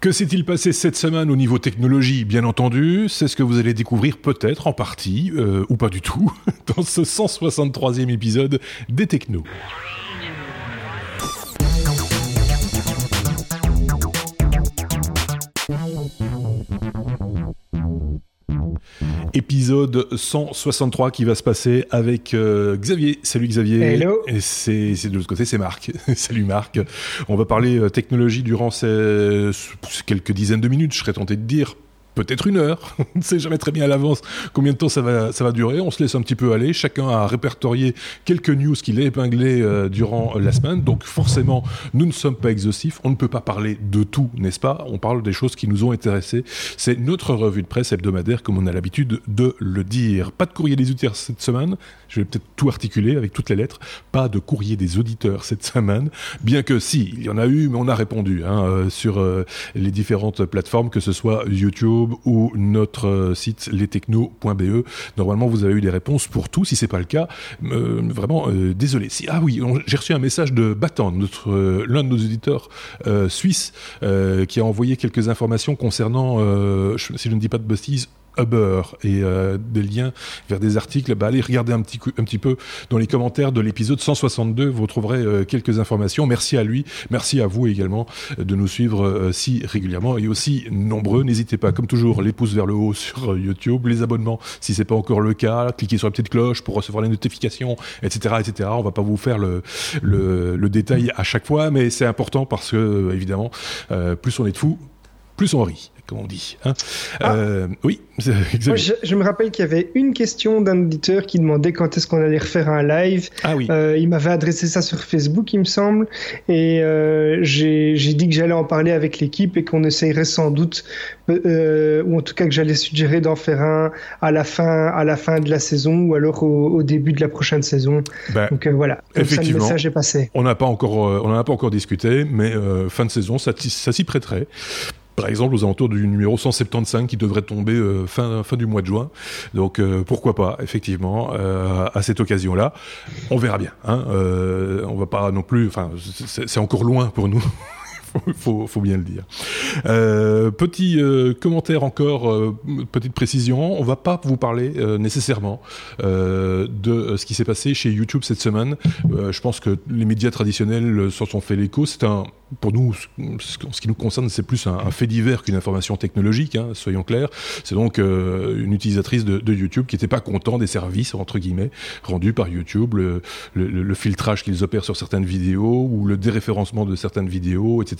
Que s'est-il passé cette semaine au niveau technologie Bien entendu, c'est ce que vous allez découvrir peut-être en partie, euh, ou pas du tout, dans ce 163e épisode des Technos. Épisode 163 qui va se passer avec euh, Xavier. Salut Xavier. Hello. Et c'est, de l'autre côté, c'est Marc. Salut Marc. On va parler euh, technologie durant ces quelques dizaines de minutes, je serais tenté de dire peut-être une heure. On ne sait jamais très bien à l'avance combien de temps ça va, ça va durer. On se laisse un petit peu aller. Chacun a répertorié quelques news qu'il a épinglées euh, durant la semaine. Donc forcément, nous ne sommes pas exhaustifs. On ne peut pas parler de tout, n'est-ce pas? On parle des choses qui nous ont intéressés. C'est notre revue de presse hebdomadaire, comme on a l'habitude de le dire. Pas de courrier des auditeurs cette semaine. Je vais peut-être tout articuler avec toutes les lettres. Pas de courrier des auditeurs cette semaine. Bien que si, il y en a eu, mais on a répondu hein, euh, sur euh, les différentes plateformes, que ce soit YouTube, ou notre euh, site lestechno.be. Normalement, vous avez eu des réponses pour tout. Si c'est pas le cas, euh, vraiment euh, désolé. Ah oui, j'ai reçu un message de Batan, l'un de nos éditeurs suisses, qui a envoyé quelques informations concernant, si je ne dis pas de bêtises, Uber et euh, des liens vers des articles, bah, allez regarder un petit, un petit peu dans les commentaires de l'épisode 162, vous retrouverez euh, quelques informations. Merci à lui, merci à vous également euh, de nous suivre si régulièrement et aussi nombreux. N'hésitez pas, comme toujours, les pouces vers le haut sur YouTube, les abonnements si c'est pas encore le cas, cliquez sur la petite cloche pour recevoir les notifications, etc., etc. On va pas vous faire le, le, le détail à chaque fois, mais c'est important parce que évidemment, plus on est de fous, plus on rit comme on dit. Hein. Ah. Euh, oui, Moi, je, me rappelle qu'il y avait une question d'un auditeur qui demandait quand est-ce qu'on allait refaire un live. Ah oui. Euh, il m'avait adressé ça sur Facebook, il me semble, et euh, j'ai dit que j'allais en parler avec l'équipe et qu'on essayerait sans doute, ou en tout cas que j'allais suggérer d'en faire un à la fin, à la fin de la saison ou alors au, début de la prochaine saison. Ben, Donc voilà. effectivement, ça, le message est passé. On n'a pas encore, on n'en a pas encore discuté, mais fin de saison, ça, ça s'y prêterait par exemple aux alentours du numéro 175 qui devrait tomber euh, fin, fin du mois de juin. Donc euh, pourquoi pas, effectivement, euh, à cette occasion-là. On verra bien. Hein, on va pas non plus. Enfin, c'est encore loin pour nous. faut, faut bien le dire. Euh, petit euh, commentaire encore, euh, petite précision. On va pas vous parler nécessairement de ce qui s'est passé chez YouTube cette semaine. je pense que les médias traditionnels s'en sont fait l'écho. C'est un, pour nous, ce qui nous concerne, c'est plus un, fait divers qu'une information technologique. Hein, soyons clairs. C'est donc une utilisatrice de, YouTube qui n'était pas content des services entre guillemets rendus par YouTube, le, le filtrage qu'ils opèrent sur certaines vidéos ou le déréférencement de certaines vidéos, etc.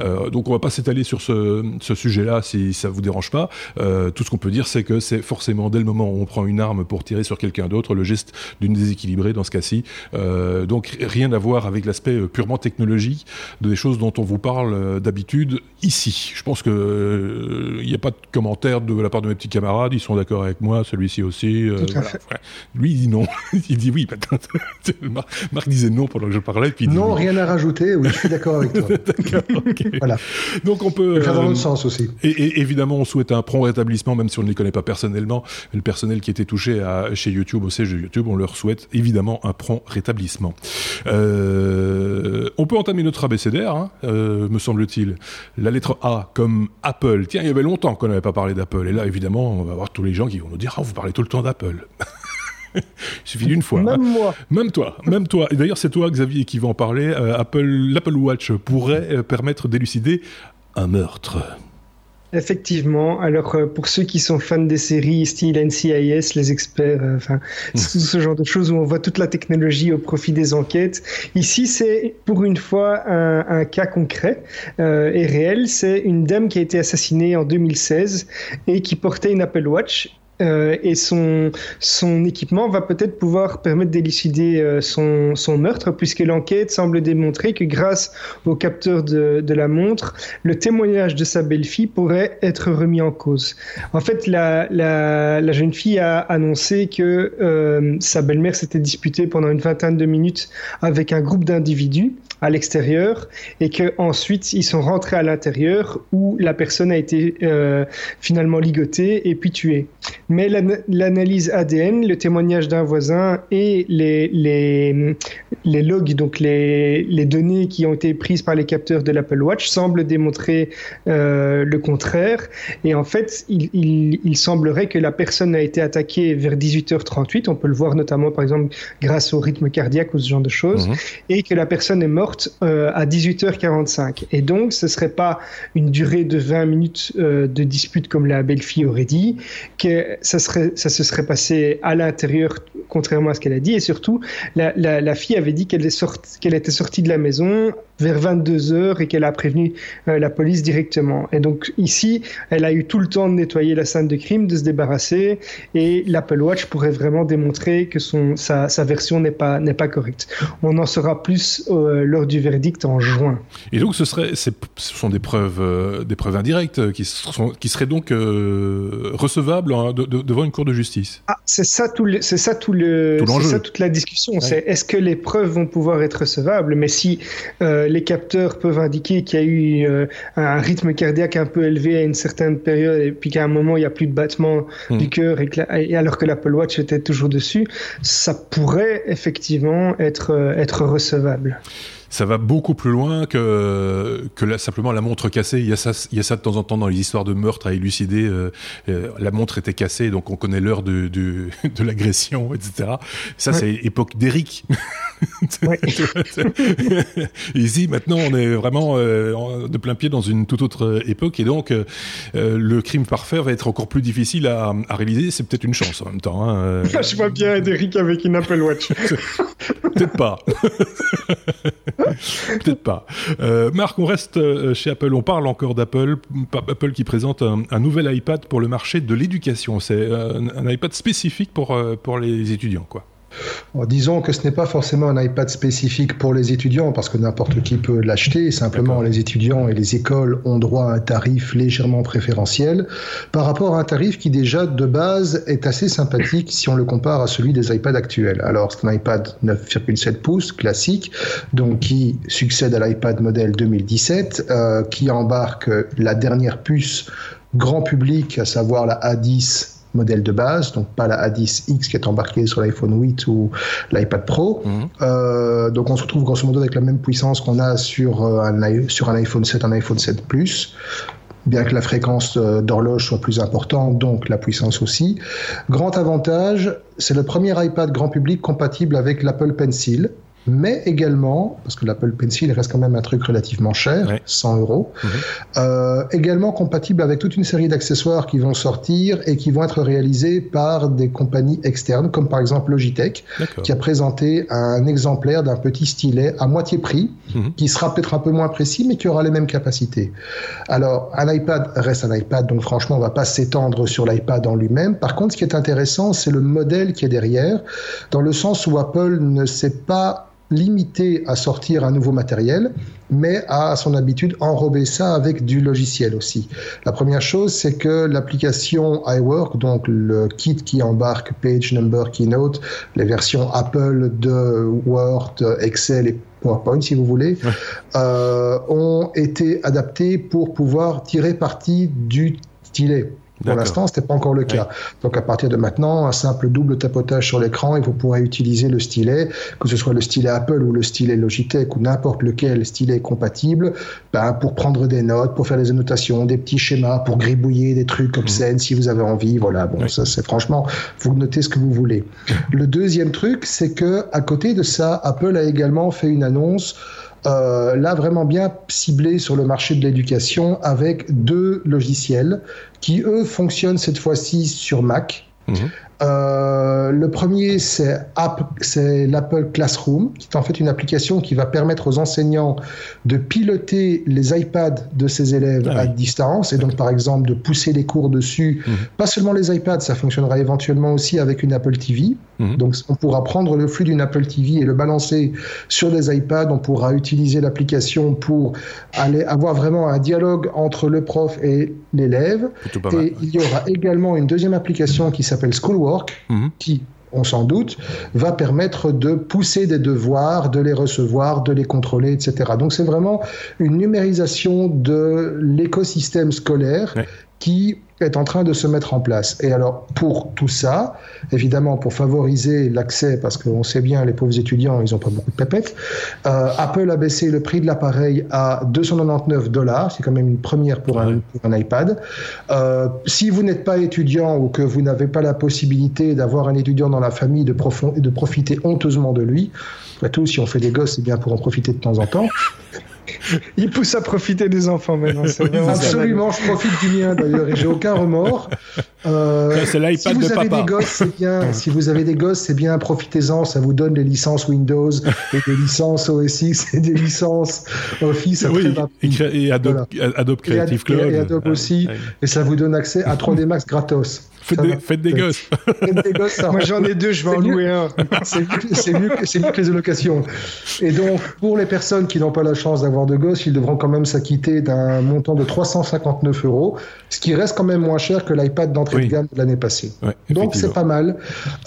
Euh, donc on va pas s'étaler sur ce, sujet-là si ça vous dérange pas. Euh, tout ce qu'on peut dire, c'est que c'est forcément dès le moment où on prend une arme pour tirer sur quelqu'un d'autre, le geste d'une déséquilibrée dans ce cas-ci. Euh, donc rien à voir avec l'aspect purement technologique des choses dont on vous parle d'habitude ici. Je pense que il n'y a pas de commentaire de la part de mes petits camarades. Ils sont d'accord avec moi. Celui-ci aussi. Lui il dit non. il dit oui. Marc disait non pendant que je parlais. Puis non, rien à rajouter. Oui, je suis d'accord avec toi. Voilà. Donc on peut. Faire dans l'autre sens aussi. Et, évidemment, on souhaite un prompt rétablissement, même si on ne les connaît pas personnellement. Le personnel qui était touché à, chez YouTube, au siège de YouTube, on leur souhaite évidemment un prompt rétablissement. Euh, on peut entamer notre abécédaire, hein, euh, me semble-t-il. La lettre A comme Apple. Tiens, il y avait longtemps qu'on n'avait pas parlé d'Apple. Et là, évidemment, on va avoir tous les gens qui vont nous dire Ah, vous parlez tout le temps d'Apple. Il suffit d'une fois. Même moi. Même toi. Même toi. Et d'ailleurs, c'est toi, Xavier, qui va en parler. Euh, Apple, l'Apple Watch pourrait euh, permettre d'élucider un meurtre. Effectivement. Alors, euh, pour ceux qui sont fans des séries style NCIS, les experts, enfin, tout ce genre de choses où on voit toute la technologie au profit des enquêtes. Ici, c'est pour une fois un, cas concret et réel. C'est une dame qui a été assassinée en 2016 et qui portait une Apple Watch euh, et son, son équipement va peut-être pouvoir permettre d'élucider euh, son, son meurtre, puisque l'enquête semble démontrer que grâce au capteur de, de la montre, le témoignage de sa belle-fille pourrait être remis en cause. En fait, la, la, la jeune fille a annoncé que euh, sa belle-mère s'était disputée pendant une vingtaine de minutes avec un groupe d'individus à l'extérieur et que ensuite ils sont rentrés à l'intérieur où la personne a été euh, finalement ligotée et puis tuée. Mais l'analyse ADN, le témoignage d'un voisin et les, les, les logs, donc les, les, données qui ont été prises par les capteurs de l'Apple Watch, semblent démontrer euh, le contraire. Et en fait, il, il, il, semblerait que la personne a été attaquée vers 18h38. On peut le voir notamment, par exemple, grâce au rythme cardiaque ou ce genre de choses, mhm. et que la personne est morte euh, à 18h45. Et donc, ce serait pas une durée de 20 minutes euh, de dispute comme la belle-fille aurait dit, que ça, se serait passé à l'intérieur, contrairement à ce qu'elle a dit. Et surtout, la, fille avait dit qu'elle était sortie de la maison vers 22 heures et qu'elle a prévenu euh, la police directement. Et donc ici, elle a eu tout le temps de nettoyer la scène de crime, de se débarrasser, et l'Apple Watch pourrait vraiment démontrer que son, sa, sa version n'est pas, n'est pas correcte. On en saura plus euh, lors du verdict en juin. Et donc ce, serait, ce sont des preuves, euh, des preuves indirectes qui, sont, qui seraient donc recevables hein, devant une cour de justice. Ah, c'est ça tout le, c'est ça tout le, c'est ça toute la discussion. C'est est-ce que les preuves vont pouvoir être recevables? Mais si euh, les capteurs peuvent indiquer qu'il y a eu euh, un rythme cardiaque un peu élevé à une certaine période et puis qu'à un moment il n'y a plus de battement hmm. du cœur et, alors que l'Apple Watch était toujours dessus, ça pourrait effectivement être, euh, être recevable ça va beaucoup plus loin que, que simplement la montre cassée. Il y, a ça, il y a ça de temps en temps dans les histoires de meurtre à élucider. Euh, euh, la montre était cassée, donc on connaît l'heure de, de, de l'agression, etc. Ça, c'est époque d'Eric. Ici, maintenant, on est vraiment euh, de plein pied dans une toute autre époque, et donc le crime parfait va être encore plus difficile à, à réaliser. C'est peut-être une chance en même temps. Hein. Je vois bien Eric avec une Apple Watch. peut-être pas. Peut-être pas. Euh, Marc, on reste euh, chez Apple. On parle encore d'Apple. Apple qui présente un, nouvel iPad pour le marché de l'éducation. C'est euh, un, iPad spécifique pour, pour les étudiants, quoi disons que ce n'est pas forcément un iPad spécifique pour les étudiants parce que n'importe qui peut l'acheter. Simplement, les étudiants et les écoles ont droit à un tarif légèrement préférentiel par rapport à un tarif qui déjà de base est assez sympathique si on le compare à celui des iPads actuels. Alors, c'est un iPad 9,7 pouces classique, donc qui succède à l'iPad modèle 2017, euh, qui embarque la dernière puce grand public, à savoir la A10 modèle de base, donc pas la A10X qui est embarquée sur l'iPhone 8 ou l'iPad Pro. Mhm. Euh, donc on se retrouve grosso modo avec la même puissance qu'on a sur, euh, un, sur un iPhone 7, un iPhone 7 Plus bien que la fréquence euh, d'horloge soit plus importante, donc la puissance aussi. Grand avantage, c'est le premier iPad grand public compatible avec l'Apple Pencil mais également, parce que l'Apple Pencil reste quand même un truc relativement cher, 100 euros, mhm. euh, également compatible avec toute une série d'accessoires qui vont sortir et qui vont être réalisés par des compagnies externes, comme par exemple Logitech, qui a présenté un exemplaire d'un petit stylet à moitié prix, mhm. qui sera peut-être un peu moins précis, mais qui aura les mêmes capacités. Alors, un iPad reste un iPad, donc franchement, on va pas s'étendre sur l'iPad en lui-même. Par contre, ce qui est intéressant, c'est le modèle qui est derrière, dans le sens où Apple ne sait pas limité à sortir un nouveau matériel, mais à son habitude enrober ça avec du logiciel aussi. La première chose, c'est que l'application iWork, donc le kit qui embarque Page, Number, Keynote, les versions Apple de Word, Excel et PowerPoint, si vous voulez, euh, ont été adaptés pour pouvoir tirer parti du stylet. Pour l'instant, ce n'était pas encore le cas. Donc à partir de maintenant, un simple double tapotage sur l'écran et vous pourrez utiliser le stylet, que ce soit le stylet Apple ou le stylet Logitech ou n'importe lequel stylet compatible, ben, pour prendre des notes, pour faire des annotations, des petits schémas, pour gribouiller des trucs obscènes mmh. si vous avez envie. Voilà, bon, ça c'est franchement, vous notez ce que vous voulez. Le deuxième truc, c'est que à côté de ça, Apple a également fait une annonce euh, là vraiment bien ciblé sur le marché de l'éducation avec deux logiciels qui eux fonctionnent cette fois-ci sur Mac. Mhm. Euh, le premier, c'est l'Apple Classroom, qui est en fait une application qui va permettre aux enseignants de piloter les iPads de ses élèves ah à distance, et donc par exemple de pousser les cours dessus. Mhm. Pas seulement les iPads, ça fonctionnera éventuellement aussi avec une Apple TV. Mhm. Donc on pourra prendre le flux d'une Apple TV et le balancer sur des iPads. On pourra utiliser l'application pour aller avoir vraiment un dialogue entre le prof et l'élève. Et il y aura également une deuxième application qui s'appelle Mhm. qui on s'en doute, va permettre de pousser des devoirs, de les recevoir, de les contrôler, etc. Donc c'est vraiment une numérisation de l'écosystème scolaire qui est en train de se mettre en place. Et alors, pour tout ça, évidemment, pour favoriser l'accès, parce qu'on sait bien, les pauvres étudiants, ils n'ont pas beaucoup de pépettes, euh, Apple a baissé le prix de l'appareil à 299 dollars. C'est quand même une première pour, un, pour un, iPad. Euh, si vous n'êtes pas étudiant ou que vous n'avez pas la possibilité d'avoir un étudiant dans la famille de, de profiter honteusement de lui, après tout, si on fait des gosses, c'est bien pour en profiter de temps en temps. Il pousse à profiter des enfants maintenant. Absolument, je profite du mien d'ailleurs et j'ai aucun remords. Euh, c'est l'iPad si vous de avez papa. Des gosses, c'est bien. si vous avez des gosses, c'est bien. Profitez-en. Ça vous donne des licences Windows et des licences OS X et des licences Office. Oui, et, et Adobe, voilà. Adobe Creative et, Cloud. Et Adobe aussi. Ouais. Et ça vous donne accès à 3D Max gratos. Faites des, faites des, gosses. Faites des gosses. Moi j'en ai deux, je vais en louer un. C'est mieux, mieux, mieux, que les allocations. Et donc, pour les personnes qui n'ont pas la chance d'avoir de gosses, ils devront quand même s'acquitter d'un montant de 359 euros, ce qui reste quand même moins cher que l'iPad d'entrée oui. de gamme de l'année passée. Ouais, donc c'est pas mal.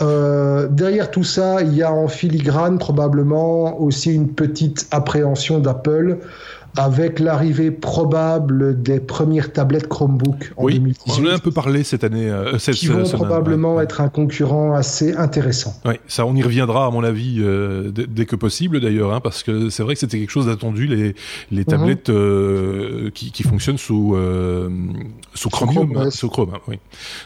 Euh, derrière tout ça, il y a en filigrane probablement aussi une petite appréhension d'Apple avec l'arrivée probable des premières tablettes Chromebook en oui, 2018. On en a un peu parlé cette année. Euh, cette, qui vont probablement ouais. être un concurrent assez intéressant. Oui, ça, on y reviendra à mon avis euh, dès, que possible d'ailleurs, hein, parce que c'est vrai que c'était quelque chose d'attendu les les tablettes mm -hmm. euh, qui, qui, fonctionnent sous euh, sous Chromium, Chrome sous Chrome, hein, oui,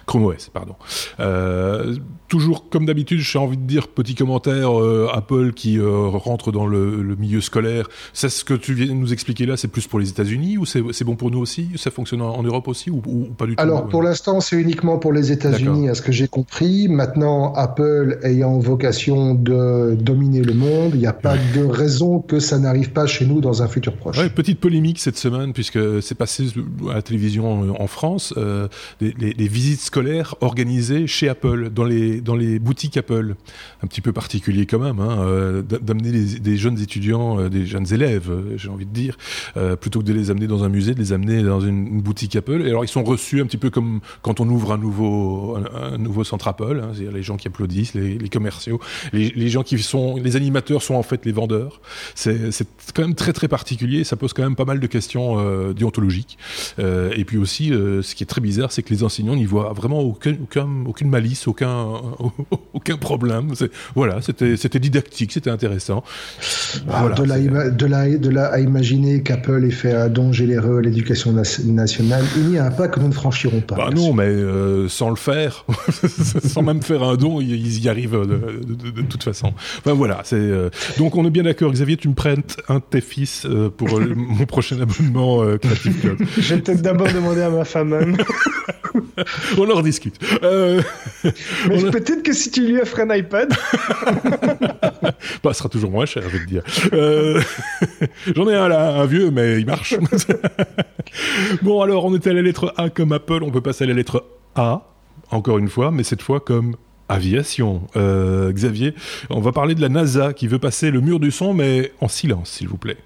Chrome OS, pardon. Euh, toujours comme d'habitude, j'ai envie de dire petit commentaire Apple qui rentre dans le, le milieu scolaire. C'est ce que tu viens de nous expliquer là, c'est plus pour les États-Unis ou c'est bon pour nous aussi? Ça fonctionne en, en Europe aussi ou, ou, pas du tout? Alors pour l'instant, c'est uniquement pour les États-Unis, à ce que j'ai compris. Maintenant, Apple ayant vocation de dominer le monde, il n'y a pas de raison que ça n'arrive pas chez nous dans un futur proche. Ouais, petite polémique cette semaine puisque c'est passé à la télévision en France euh, les, les, les, visites scolaires organisées chez Apple dans les dans les boutiques Apple, un petit peu particulier quand même, hein, euh, d'amener des jeunes étudiants, euh, des jeunes élèves, j'ai envie de dire, euh, plutôt que de les amener dans un musée, de les amener dans une, une, boutique Apple. Et alors ils sont reçus un petit peu comme quand on ouvre un nouveau un, un nouveau centre Apple, hein, c'est-à-dire les gens qui applaudissent, les, les commerciaux, les, les, gens qui sont, les animateurs sont en fait les vendeurs. C'est quand même très très particulier. Ça pose quand même pas mal de questions euh, déontologiques. Euh, et puis aussi, ce qui est très bizarre, c'est que les enseignants n'y voient vraiment aucun, aucun, aucune malice, aucun aucun problème. Voilà, c'était c'était didactique, c'était intéressant. Voilà, de, la, de, la, de la à imaginer qu'Apple ait fait un don généreux à l'éducation nationale, il n'y a un pas que nous ne franchirons pas. Bah non, mais euh, sans le faire, sans même faire un don, ils y arrivent de, de, de, de toute façon. Enfin voilà, c'est euh... donc on est bien d'accord. Xavier, tu me prêtes un de tes fils euh, pour mon prochain abonnement euh, Creative Club. Je vais peut-être d'abord demander à ma femme. Hein. on en rediscute. Euh, mais a... peut-être que si tu lui offres un iPad. bah, sera toujours moins cher, je vais te dire. Euh... J'en ai un là, un vieux, mais il marche. bon, alors, on était à la lettre A comme Apple, on peut passer à la lettre A, encore une fois, mais cette fois comme aviation. Euh, Xavier, on va parler de la NASA qui veut passer le mur du son, mais en silence, s'il vous plaît.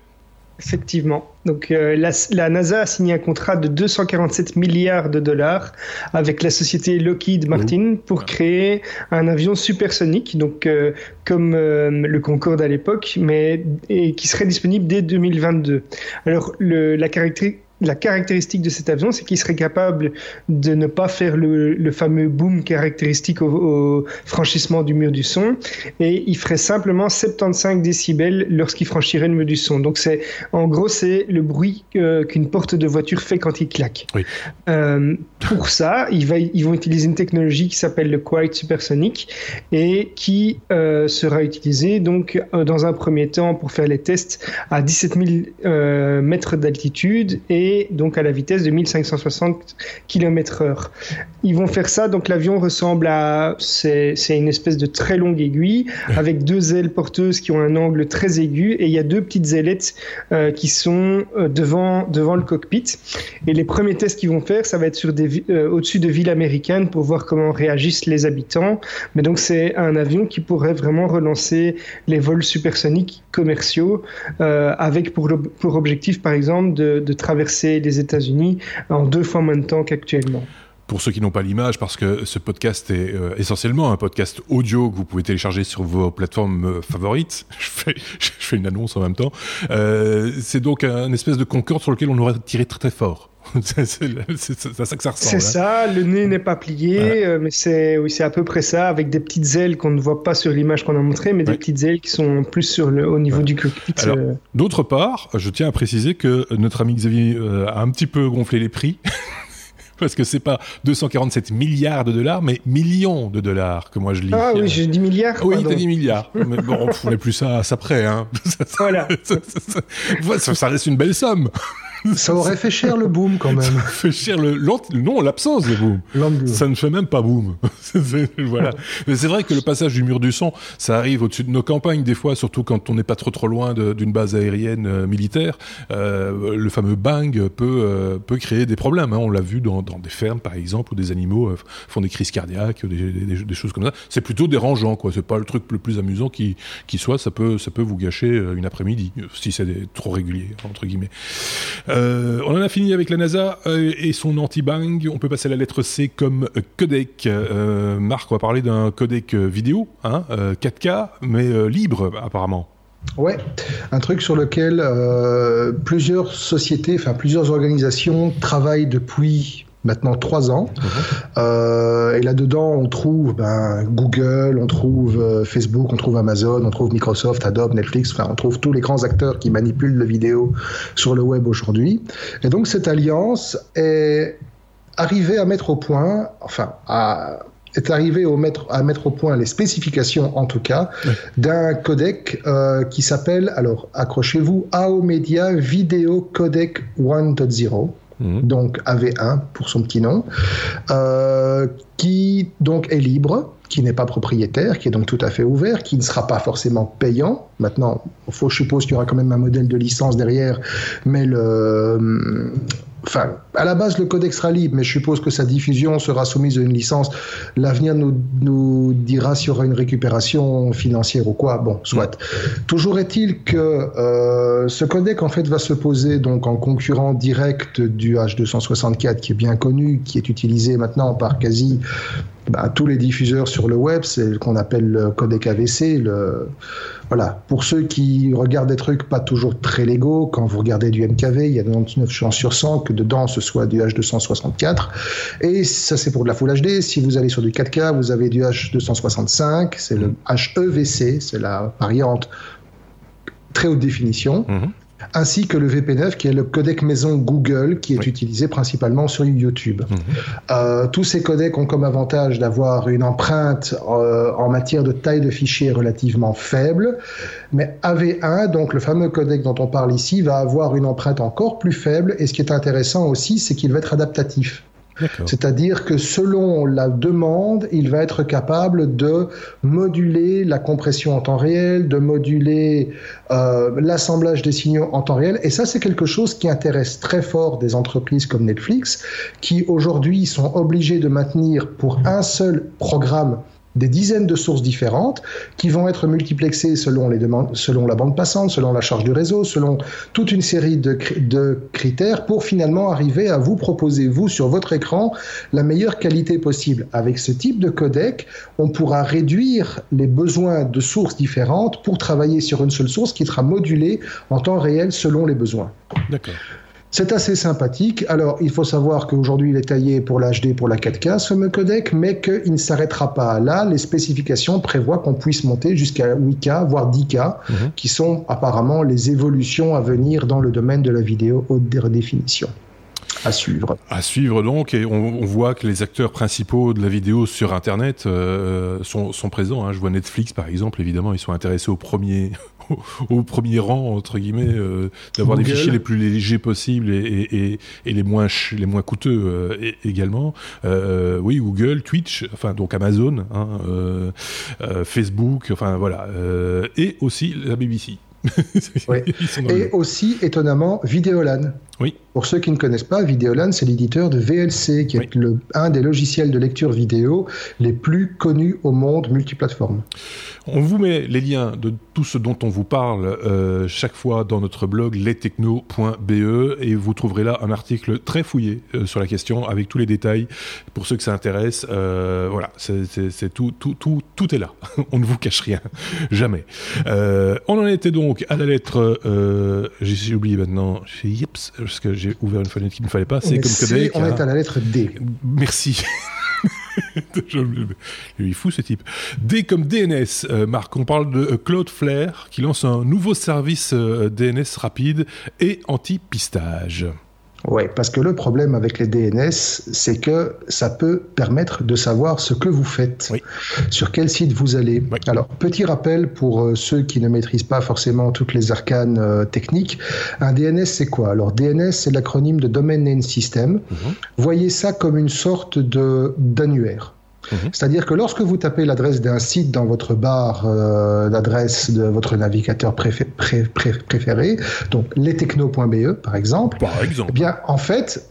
Effectivement. Donc euh, la, la, NASA a signé un contrat de 247 milliards de dollars avec la société Lockheed Martin mmh. pour créer un avion supersonique, donc euh, comme euh, le Concorde à l'époque, mais et qui serait disponible dès 2022. Alors le, la caractéristique la caractéristique de cet avion, c'est qu'il serait capable de ne pas faire le, le fameux boom caractéristique au, au, franchissement du mur du son, et il ferait simplement 75 décibels lorsqu'il franchirait le mur du son. Donc c'est, en gros, c'est le bruit euh, qu'une porte de voiture fait quand il claque. Oui. Euh, pour ça, il va, ils vont utiliser une technologie qui s'appelle le Quiet Supersonic et qui euh, sera utilisée donc dans un premier temps pour faire les tests à 17 000 mètres d'altitude et donc à la vitesse de 1560 km heure. Ils vont faire ça, donc l'avion ressemble à, c'est une espèce de très longue aiguille avec deux ailes porteuses qui ont un angle très aigu et il y a deux petites ailettes euh, qui sont euh, devant, devant le cockpit. Et les premiers tests qu'ils vont faire, ça va être sur des, euh, au-dessus de villes américaines pour voir comment réagissent les habitants. Mais donc c'est un avion qui pourrait vraiment relancer les vols supersoniques commerciaux avec pour, objectif par exemple de, de traverser les États-Unis en deux fois moins de temps qu'actuellement. Pour ceux qui n'ont pas l'image, parce que ce podcast est euh, essentiellement un podcast audio que vous pouvez télécharger sur vos plateformes euh, favorites. Je fais, je fais une annonce en même temps. Euh, c'est donc un espèce de Concorde sur lequel on aurait tiré très très fort. c'est ça que ça ressemble. C'est ça, le nez n'est pas plié, mais c'est oui, à peu près ça, avec des petites ailes qu'on ne voit pas sur l'image qu'on a montrée, mais des petites ailes qui sont plus sur le, au niveau du cockpit. D'autre part, je tiens à préciser que notre ami Xavier a un petit peu gonflé les prix. parce que c'est pas 247 milliards de dollars, mais millions de dollars que moi je lis. Ah oui, j'ai dit milliards. Oui, t'as dit milliards. mais bon, on n'est plus ça, ça près, hein. Voilà. ça, ça reste une belle somme. Ça aurait fait cher le boom quand même. Ça fait cher le non l'absence de boom. Ça ne fait même pas boom. voilà. Mais c'est vrai que le passage du mur du son, ça arrive au-dessus de nos campagnes des fois, surtout quand on n'est pas trop trop loin d'une base aérienne euh, militaire. Euh, le fameux bang peut euh, peut créer des problèmes. Hein. On l'a vu dans, dans, des fermes par exemple où des animaux font des crises cardiaques, des, des, des choses comme ça. C'est plutôt dérangeant quoi. C'est pas le truc le plus amusant qui qui soit. Ça peut ça peut vous gâcher une après-midi si c'est trop régulier entre guillemets. Euh, on en a fini avec la NASA euh, et son anti-bang. On peut passer à la lettre C comme codec. Euh, Marc, on va parler d'un codec vidéo, hein, 4K, mais libre apparemment. Ouais, un truc sur lequel plusieurs sociétés, enfin plusieurs organisations travaillent depuis maintenant trois ans. Mhm. Euh, et là-dedans, on trouve ben, Google, on trouve euh, Facebook, on trouve Amazon, on trouve Microsoft, Adobe, Netflix, enfin, on trouve tous les grands acteurs qui manipulent le vidéo sur le web aujourd'hui. Et donc, cette alliance est arrivée à mettre au point, enfin, à est arrivé au mettre, à mettre au point les spécifications, en tout cas, d'un codec euh, qui s'appelle, alors accrochez-vous, AO Media Video Codec 1.0. Mhm. donc AV1 pour son petit nom, euh, qui donc est libre, qui n'est pas propriétaire, qui est donc tout à fait ouvert, qui ne sera pas forcément payant. Maintenant, faut, je suppose qu'il y aura quand même un modèle de licence derrière, mais le, Enfin, à la base, le codec sera libre, mais je suppose que sa diffusion sera soumise à une licence. L'avenir nous, nous dira s'il y aura une récupération financière ou quoi. Bon, soit. Toujours est-il que euh, ce codec, en fait, va se poser donc en concurrent direct du H264 qui est bien connu, qui est utilisé maintenant par quasi bah, tous les diffuseurs sur le web. C'est ce qu'on appelle le codec AVC, le voilà. Pour ceux qui regardent des trucs pas toujours très légaux, quand vous regardez du MKV, il y a 99 chances sur 100 que dedans ce soit du H264. Et ça, c'est pour de la Full HD. Si vous allez sur du 4K, vous avez du H265. C'est le HEVC, c'est la variante très haute définition. Mhm ainsi que le VP9 qui est le codec maison Google qui est utilisé principalement sur YouTube. Mhm. Euh, tous ces codecs ont comme avantage d'avoir une empreinte euh, en matière de taille de fichier relativement faible, mais AV1, donc le fameux codec dont on parle ici, va avoir une empreinte encore plus faible et ce qui est intéressant aussi, c'est qu'il va être adaptatif. C'est-à-dire que selon la demande, il va être capable de moduler la compression en temps réel, de moduler euh, l'assemblage des signaux en temps réel. Et ça, c'est quelque chose qui intéresse très fort des entreprises comme Netflix, qui aujourd'hui sont obligées de maintenir pour un seul programme des dizaines de sources différentes qui vont être multiplexées selon, les demandes, selon la bande passante, selon la charge du réseau, selon toute une série de, de critères pour finalement arriver à vous proposer, vous, sur votre écran, la meilleure qualité possible. Avec ce type de codec, on pourra réduire les besoins de sources différentes pour travailler sur une seule source qui sera modulée en temps réel selon les besoins. D'accord. C'est assez sympathique. Alors, il faut savoir qu'aujourd'hui, il est taillé pour l'HD, pour la 4K, ce codec, mais qu'il ne s'arrêtera pas là. Les spécifications prévoient qu'on puisse monter jusqu'à 8K, voire 10K, mhm. qui sont apparemment les évolutions à venir dans le domaine de la vidéo haute définition. À suivre. À suivre donc, et on, voit que les acteurs principaux de la vidéo sur Internet euh, sont, présents. Hein. Je vois Netflix par exemple, évidemment, ils sont intéressés au premier, au, premier rang entre guillemets euh, d'avoir des fichiers les plus légers possibles et, les moins les moins coûteux euh, également. Euh, oui, Google, Twitch, enfin donc Amazon, hein, Facebook, enfin voilà, et aussi la BBC. Oui. Et aussi, étonnamment, Videolan. Oui. Pour ceux qui ne connaissent pas, Videolan, c'est l'éditeur de VLC, qui est le, un des logiciels de lecture vidéo les plus connus au monde multiplateforme. On vous met les liens de tout ce dont on vous parle euh, chaque fois dans notre blog lestechno.be et vous trouverez là un article très fouillé euh, sur la question avec tous les détails pour ceux que ça intéresse. Euh, voilà, c'est tout, tout, tout, tout est là. on ne vous cache rien, jamais. on en était donc à la lettre. J'ai oublié maintenant. Yips, parce que j'ai ouvert une fenêtre qu'il ne fallait pas. C'est comme que On est à la lettre D. Merci. Il est fou ce type. D comme DNS, euh, Marc, on parle de euh, Cloudflare qui lance un nouveau service euh, DNS rapide et anti-pistage. Oui, parce que le problème avec les DNS, c'est que ça peut permettre de savoir ce que vous faites, sur quel site vous allez. Alors, petit rappel pour euh, ceux qui ne maîtrisent pas forcément toutes les arcanes euh, techniques. Un DNS, c'est quoi? Alors, DNS, c'est l'acronyme de Domain Name System. Mhm. Voyez ça comme une sorte de d'annuaire. Mhm. C'est-à-dire que lorsque vous tapez l'adresse d'un site dans votre barre euh, d'adresse de votre navigateur préféré, donc lestechno.be par exemple, par exemple. Eh bien en fait,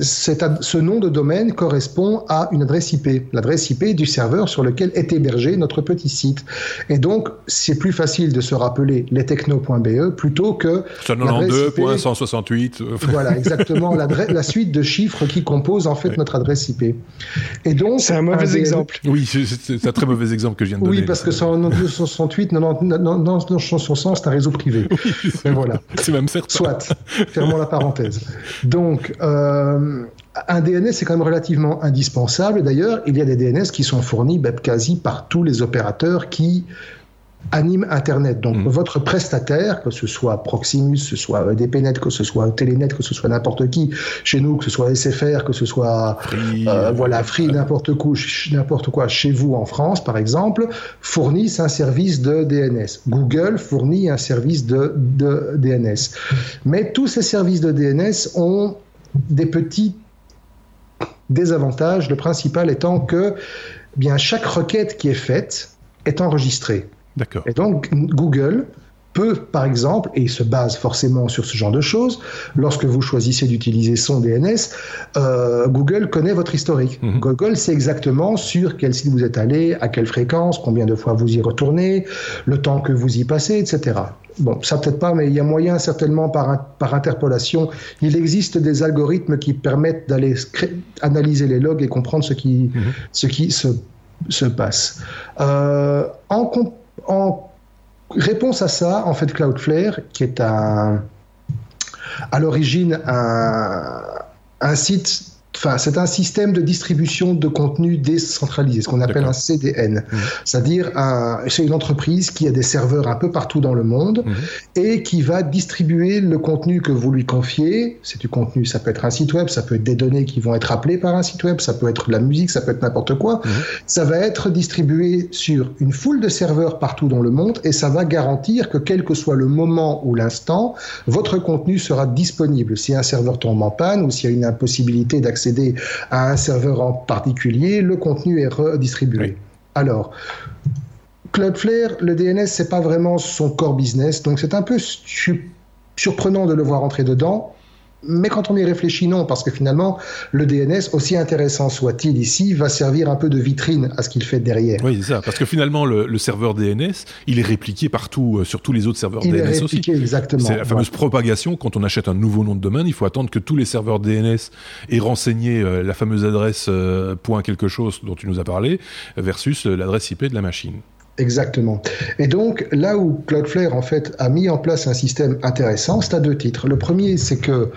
ce nom de domaine correspond à une adresse IP, l'adresse IP du serveur sur lequel est hébergé notre petit site. Et donc, c'est plus facile de se rappeler lestechno.be plutôt que 92.168. Voilà, exactement, la suite de chiffres qui composent en fait notre adresse IP. Et donc, c'est un mauvais exemple. Oui, c'est un très mauvais exemple que je viens de donner. Oui, parce que 192.168, 90, c'est un réseau privé. Oui, voilà. C'est même certain. Soit. Fermons la parenthèse. Donc, euh, euh, un DNS est quand même relativement indispensable. D'ailleurs, il y a des DNS qui sont fournis ben, quasi par tous les opérateurs qui animent Internet. Donc, mm. votre prestataire, que ce soit Proximus, que ce soit EDPNet, que ce soit Telenet, que ce soit n'importe qui, chez nous, que ce soit SFR, que ce soit Free, euh, voilà Free, n'importe quoi, n'importe quoi chez vous en France, par exemple, fournissent un service de DNS. Google fournit un service de, de DNS. Mais tous ces services de DNS ont des petits désavantages, le principal étant que bien chaque requête qui est faite est enregistrée. D'accord. Et donc Google peut, par exemple, et il se base forcément sur ce genre de choses, lorsque vous choisissez d'utiliser son DNS, euh, Google connaît votre historique. Mhm. Google sait exactement sur quel site vous êtes allé, à quelle fréquence, combien de fois vous y retournez, le temps que vous y passez, etc. Bon, ça peut-être pas, mais il y a moyen certainement par, par interpolation. Il existe des algorithmes qui permettent d'aller analyser les logs et comprendre ce qui, mhm. ce qui se, se passe. Euh, en, en réponse à ça, en fait, Cloudflare, qui est un, à l'origine un, un site Enfin, c'est un système de distribution de contenu décentralisé, ce qu'on appelle un CDN. Mmh. C'est-à-dire, c'est une entreprise qui a des serveurs un peu partout dans le monde mmh. et qui va distribuer le contenu que vous lui confiez. C'est du contenu, ça peut être un site web, ça peut être des données qui vont être appelées par un site web, ça peut être de la musique, ça peut être n'importe quoi. Mmh. Ça va être distribué sur une foule de serveurs partout dans le monde et ça va garantir que quel que soit le moment ou l'instant, votre contenu sera disponible. Si un serveur tombe en panne ou s'il y a une impossibilité d'accès accéder à un serveur en particulier, le contenu est redistribué. Alors, Cloudflare, le DNS, c'est pas vraiment son core business, donc c'est un peu surprenant de le voir entrer dedans. Mais quand on y réfléchit, non, parce que finalement, le DNS, aussi intéressant soit-il ici, va servir un peu de vitrine à ce qu'il fait derrière. Oui, c'est ça, parce que finalement, le, serveur DNS, il est répliqué partout euh, sur tous les autres serveurs il DNS est répliqué, aussi. Exactement. C'est la fameuse propagation. Quand on achète un nouveau nom de domaine, il faut attendre que tous les serveurs DNS aient renseigné euh, la fameuse adresse euh, point quelque chose dont tu nous as parlé, versus l'adresse IP de la machine. Exactement. Et donc, là où Cloudflare, en fait, a mis en place un système intéressant, c'est à deux titres. Le premier, c'est que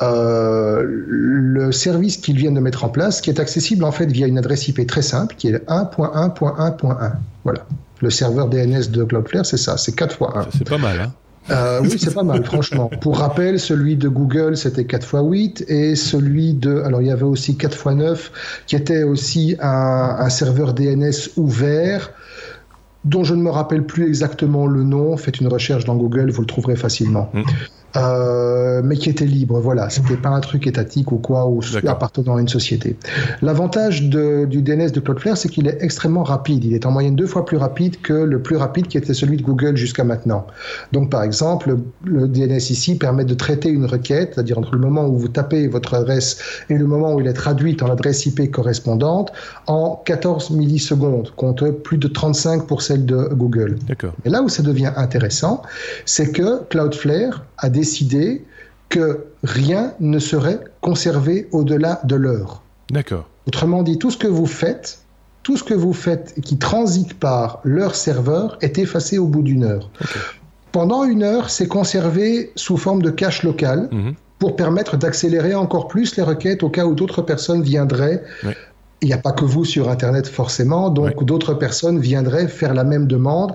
euh, le service qu'ils viennent de mettre en place, qui est accessible, en fait, via une adresse IP très simple, qui est 1.1.1.1. Voilà. Le serveur DNS de Cloudflare, c'est ça, c'est 4 fois 1. C'est pas mal, hein euh, oui, c'est pas mal, franchement. Pour rappel, celui de Google, c'était 4 x 8 et celui de, alors il y avait aussi 4 x 9 qui était aussi un, un serveur DNS ouvert dont je ne me rappelle plus exactement le nom. Faites une recherche dans Google, vous le trouverez facilement. Mmh. Euh, mais qui était libre. Voilà, c'était pas un truc étatique ou quoi, ou appartenant à une société. L'avantage du DNS de Cloudflare, c'est qu'il est extrêmement rapide. Il est en moyenne deux fois plus rapide que le plus rapide qui était celui de Google jusqu'à maintenant. Donc, par exemple, le DNS ici permet de traiter une requête, c'est-à-dire entre le moment où vous tapez votre adresse et le moment où elle est traduite en adresse IP correspondante, en 14 millisecondes, contre plus de 35 pour celle de Google. D'accord. Et là où ça devient intéressant, c'est que Cloudflare a décidé que rien ne serait conservé au-delà de l'heure. D'accord. Autrement dit, tout ce que vous faites, tout ce que vous faites qui transite par leur serveur est effacé au bout d'une heure. Pendant une heure, c'est conservé sous forme de cache locale mhm. pour permettre d'accélérer encore plus les requêtes au cas où d'autres personnes viendraient il n'y a pas que vous sur Internet forcément, donc d'autres personnes viendraient faire la même demande.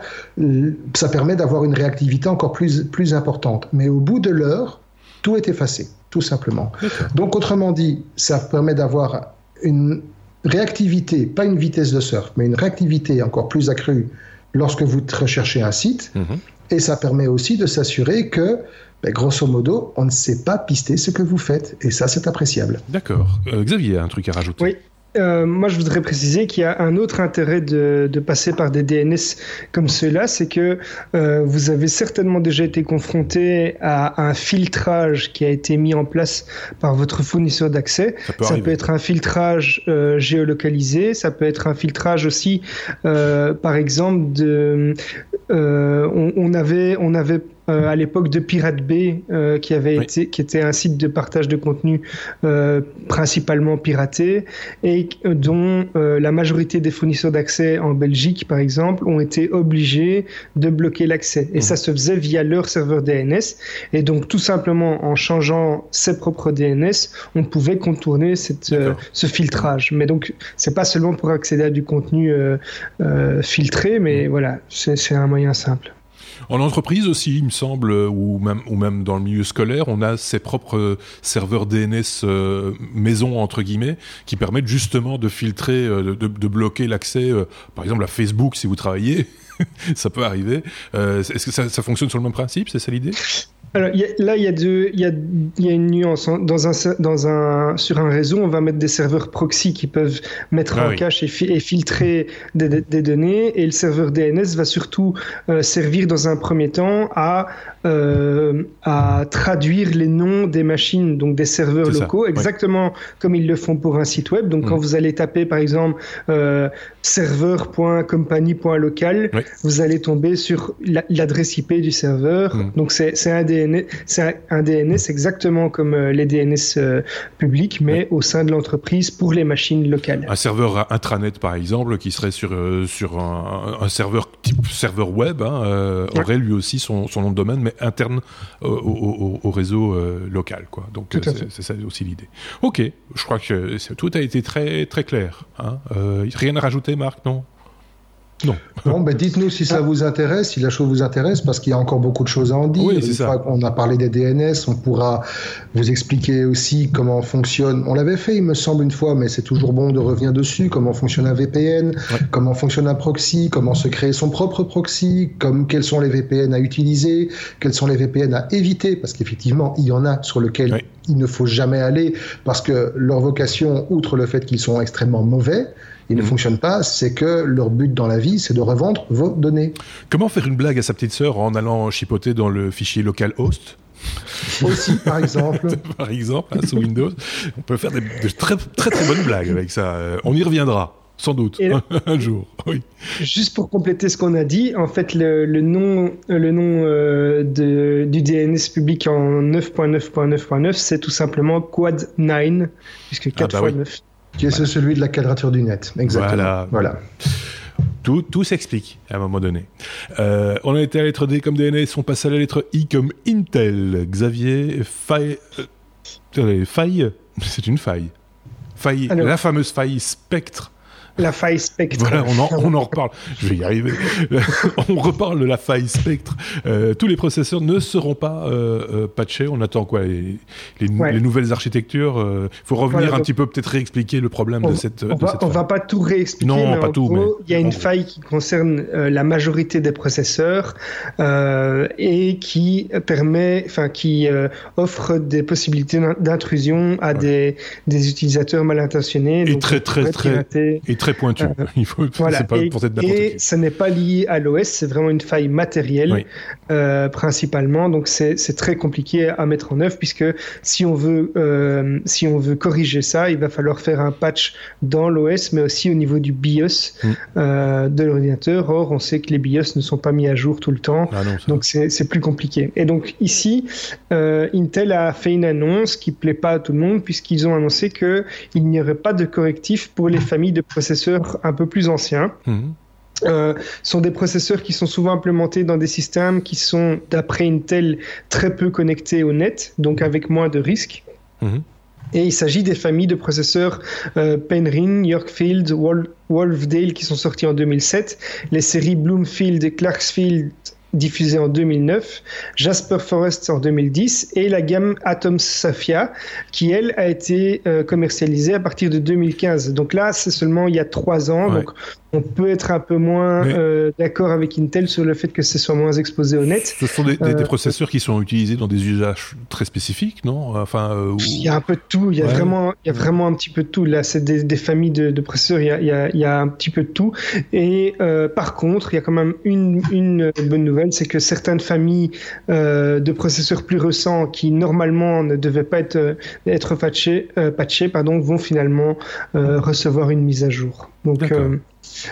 Ça permet d'avoir une réactivité encore plus, plus importante. Mais au bout de l'heure, tout est effacé, tout simplement. Donc autrement dit, ça permet d'avoir une réactivité, pas une vitesse de surf, mais une réactivité encore plus accrue lorsque vous recherchez un site. Mhm. Et ça permet aussi de s'assurer que ben, grosso modo, on ne sait pas pister ce que vous faites. Et ça, c'est appréciable. D'accord. Euh, Xavier a un truc à rajouter. Oui. Euh, moi, je voudrais préciser qu'il y a un autre intérêt de, de passer par des DNS comme ceux-là, c'est que euh, vous avez certainement déjà été confronté à un filtrage qui a été mis en place par votre fournisseur d'accès. Ça, peut, être un filtrage euh, géolocalisé, ça peut être un filtrage aussi, euh, par exemple, de, euh, on, on, avait, on avait euh, à l'époque de Pirate Bay, euh, qui avait été, qui était un site de partage de contenu euh, principalement piraté et dont la majorité des fournisseurs d'accès en Belgique, par exemple, ont été obligés de bloquer l'accès. Et ça mmh. se faisait via leur serveur DNS. Et donc, tout simplement, en changeant ses propres DNS, on pouvait contourner cette, ce filtrage. Mais donc, c'est pas seulement pour accéder à du contenu filtré, mais mmh. voilà, c'est un moyen simple. En entreprise aussi, il me semble, ou même, ou même dans le milieu scolaire, on a ses propres serveurs DNS euh, maison, entre guillemets, qui permettent justement de filtrer, euh, de, bloquer l'accès, euh, par exemple à Facebook si vous travaillez. ça peut arriver. Est-ce que ça, ça fonctionne sur le même principe? C'est ça l'idée? Alors là, il y a deux, il y a, y a une nuance. Dans un, dans un, sur un réseau, on va mettre des serveurs proxy qui peuvent mettre ah en cache et, et filtrer des, des, données, et le serveur DNS va surtout euh, servir dans un premier temps à euh, à traduire les noms des machines, donc des serveurs locaux, exactement comme ils le font pour un site web. Donc quand mm. vous allez taper par exemple euh, serveur.company.local, vous allez tomber sur l'adresse IP du serveur. Mm. Donc c'est un DNS, c'est un DNS exactement comme euh, les DNS euh, publics, mais au sein de l'entreprise pour les machines locales. Un serveur intranet par exemple qui serait sur sur un, un, serveur type serveur web hein, aurait lui aussi son, son nom de domaine, mais interne euh, au, réseau euh, local. Quoi. Donc c'est ça aussi l'idée. Ok, je crois que tout a été très, très clair. Hein. Euh, rien à rajouter, Marc, non? Non. Bon, ben dites-nous si ça vous intéresse, si la chose vous intéresse, parce qu'il y a encore beaucoup de choses à en dire. Oui, Une fois qu'on a parlé des DNS, on pourra vous expliquer aussi comment fonctionne. On l'avait fait, il me semble, une fois, mais c'est toujours bon de revenir dessus. Comment fonctionne un VPN, comment fonctionne un proxy, comment se créer son propre proxy, comme quels sont les VPN à utiliser, quels sont les VPN à éviter, parce qu'effectivement, il y en a sur lesquels il ne faut jamais aller, parce que leur vocation, outre le fait qu'ils sont extrêmement mauvais, ils ne mm. fonctionnent pas, c'est que leur but dans la vie, c'est de revendre vos données. Comment faire une blague à sa petite sœur en allant chipoter dans le fichier local host? Aussi, par exemple. par exemple, hein, sous Windows. On peut faire des, de très, très très bonnes blagues avec ça. Euh, on y reviendra. Sans doute, un jour. Oui. Juste pour compléter ce qu'on a dit, en fait, le, nom, le nom euh, de, du DNS public en 9.9.9.9, c'est tout simplement Quad 9, puisque 4 ah bah 9. Qui est celui de la quadrature du net. Exactement. Voilà. Tout, tout s'explique à un moment donné. Euh, on a été à la lettre D comme DNS, on passe à la lettre I comme Intel. Xavier, faille. Euh, faille, c'est une faille. Faille, la fameuse faille Spectre la faille Spectre. Voilà, on en, on en reparle. Je vais y arriver. on reparle de la faille Spectre. Euh, tous les processeurs ne seront pas euh, euh, patchés. On attend quoi les, les, les nouvelles architectures. Il faut revenir voilà, un donc, petit peu, peut-être réexpliquer le problème on, de cette. On, de va, cette on va pas tout réexpliquer. Non, mais pas en tout. Gros, mais il y a une faille qui concerne euh, la majorité des processeurs et qui permet, enfin, qui offre des possibilités d'intrusion à ouais. des, des utilisateurs mal intentionnés. Et donc, très, très, très, et très pointu. Il faut. Voilà. Pas et, pour être et ce n'est pas lié à l'OS, c'est vraiment une faille matérielle Oui. euh, principalement. Donc c'est très compliqué à mettre en œuvre puisque si on veut euh, si on veut corriger ça, il va falloir faire un patch dans l'OS, mais aussi au niveau du BIOS Mm. euh, de l'ordinateur. Or, on sait que les BIOS ne sont pas mis à jour tout le temps, Ah non, donc c'est plus compliqué. Et donc ici, euh, Intel a fait une annonce qui plaît pas à tout le monde puisqu'ils ont annoncé que il n'y aurait pas de correctif pour les familles de processeurs un peu plus anciens. Mhm. Euh, sont des processeurs qui sont souvent implémentés dans des systèmes qui sont, d'après Intel, très peu connectés au net, donc avec moins de risques. Mhm. Et il s'agit des familles de processeurs euh, Penryn, Yorkfield, Wol Wolfdale qui sont sortis en 2007, les séries Bloomfield et Clarksfield diffusées en 2009, Jasper Forest en 2010 et la gamme Atom Sophia qui elle a été euh, commercialisée à partir de 2015. Donc là c'est seulement il y a trois ans, Ouais. donc on peut être un peu moins Mais- euh, d'accord avec Intel sur le fait que ce soit moins exposé au net. Ce sont des, des- des Euh, processeurs qui sont utilisés dans des usages très spécifiques, non? Enfin, euh, où- Il y a un peu de tout, il y a, Ouais. vraiment, il y a vraiment un petit peu de tout. Là, c'est des, des familles de, de processeurs, il y, a, il, y a, il y a un petit peu de tout. Et par contre, il y a quand même une, une bonne nouvelle, c'est que certaines familles de processeurs plus récents qui normalement ne devaient pas être, être patchés, patchés pardon, vont finalement recevoir une mise à jour. Donc euh,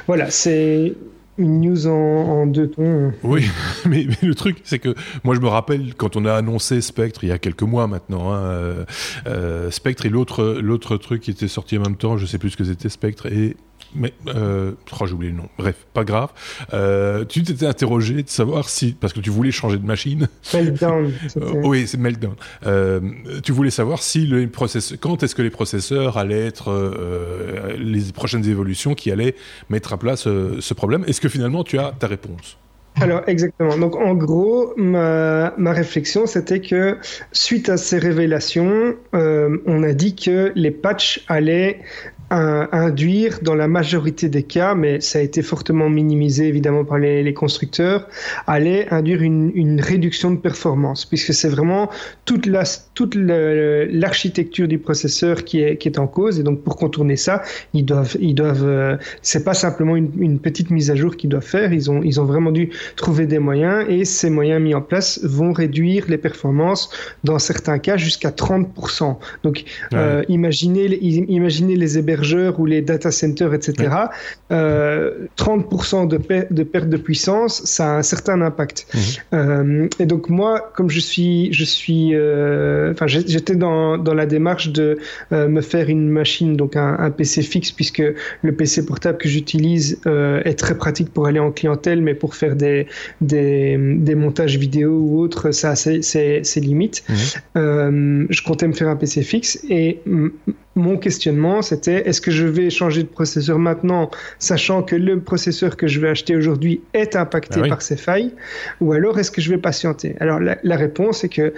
voilà, c'est une news en, deux tons. Oui, mais, le truc, c'est que moi je me rappelle quand on a annoncé Spectre il y a quelques mois maintenant, hein, euh, euh, Spectre et l'autre truc qui était sorti en même temps, je sais plus ce que c'était Spectre et mais euh, oh, j'ai oublié le nom. Bref, pas grave. Euh, tu t'étais interrogé de savoir si parce que tu voulais changer de machine. Meltdown. Euh, oui, c'est Meltdown. Euh, tu voulais savoir si le processeur, quand est-ce que les processeurs allaient être les prochaines évolutions qui allaient mettre à place euh, ce problème. Est-ce que finalement tu as ta réponse? Alors exactement. Donc en gros, ma, ma réflexion, c'était que suite à ces révélations, euh, on a dit que les patchs allaient induire dans la majorité des cas, mais ça a été fortement minimisé évidemment par les, les constructeurs, allait induire une, une réduction de performance, puisque c'est vraiment toute la toute le- l'architecture du processeur qui est qui est en cause, et donc pour contourner ça, ils doivent ils doivent euh, c'est pas simplement une, une petite mise à jour qu'ils doivent faire, ils ont ils ont vraiment dû trouver des moyens et ces moyens mis en place vont réduire les performances dans certains cas jusqu'à 30%. Donc euh, imaginez, imaginez les hébergeurs ou les data centers, etc. Euh, 30% de, per- de perte de puissance, ça a un certain impact. Euh, et donc moi, comme je suis, je suis, euh, enfin j'étais dans, dans la démarche de euh, me faire une machine, donc un, un PC fixe, puisque le PC portable que j'utilise euh, est très pratique pour aller en clientèle, mais pour faire des, des, des montages vidéo ou autres, ça c'est c'est- c'est limite. Euh, je comptais me faire un PC fixe et mon questionnement c'était est-ce que je vais changer de processeur maintenant, sachant que le processeur que je vais acheter aujourd'hui est impacté Ah oui. par ces failles, ou alors est-ce que je vais patienter? Alors la, la réponse est que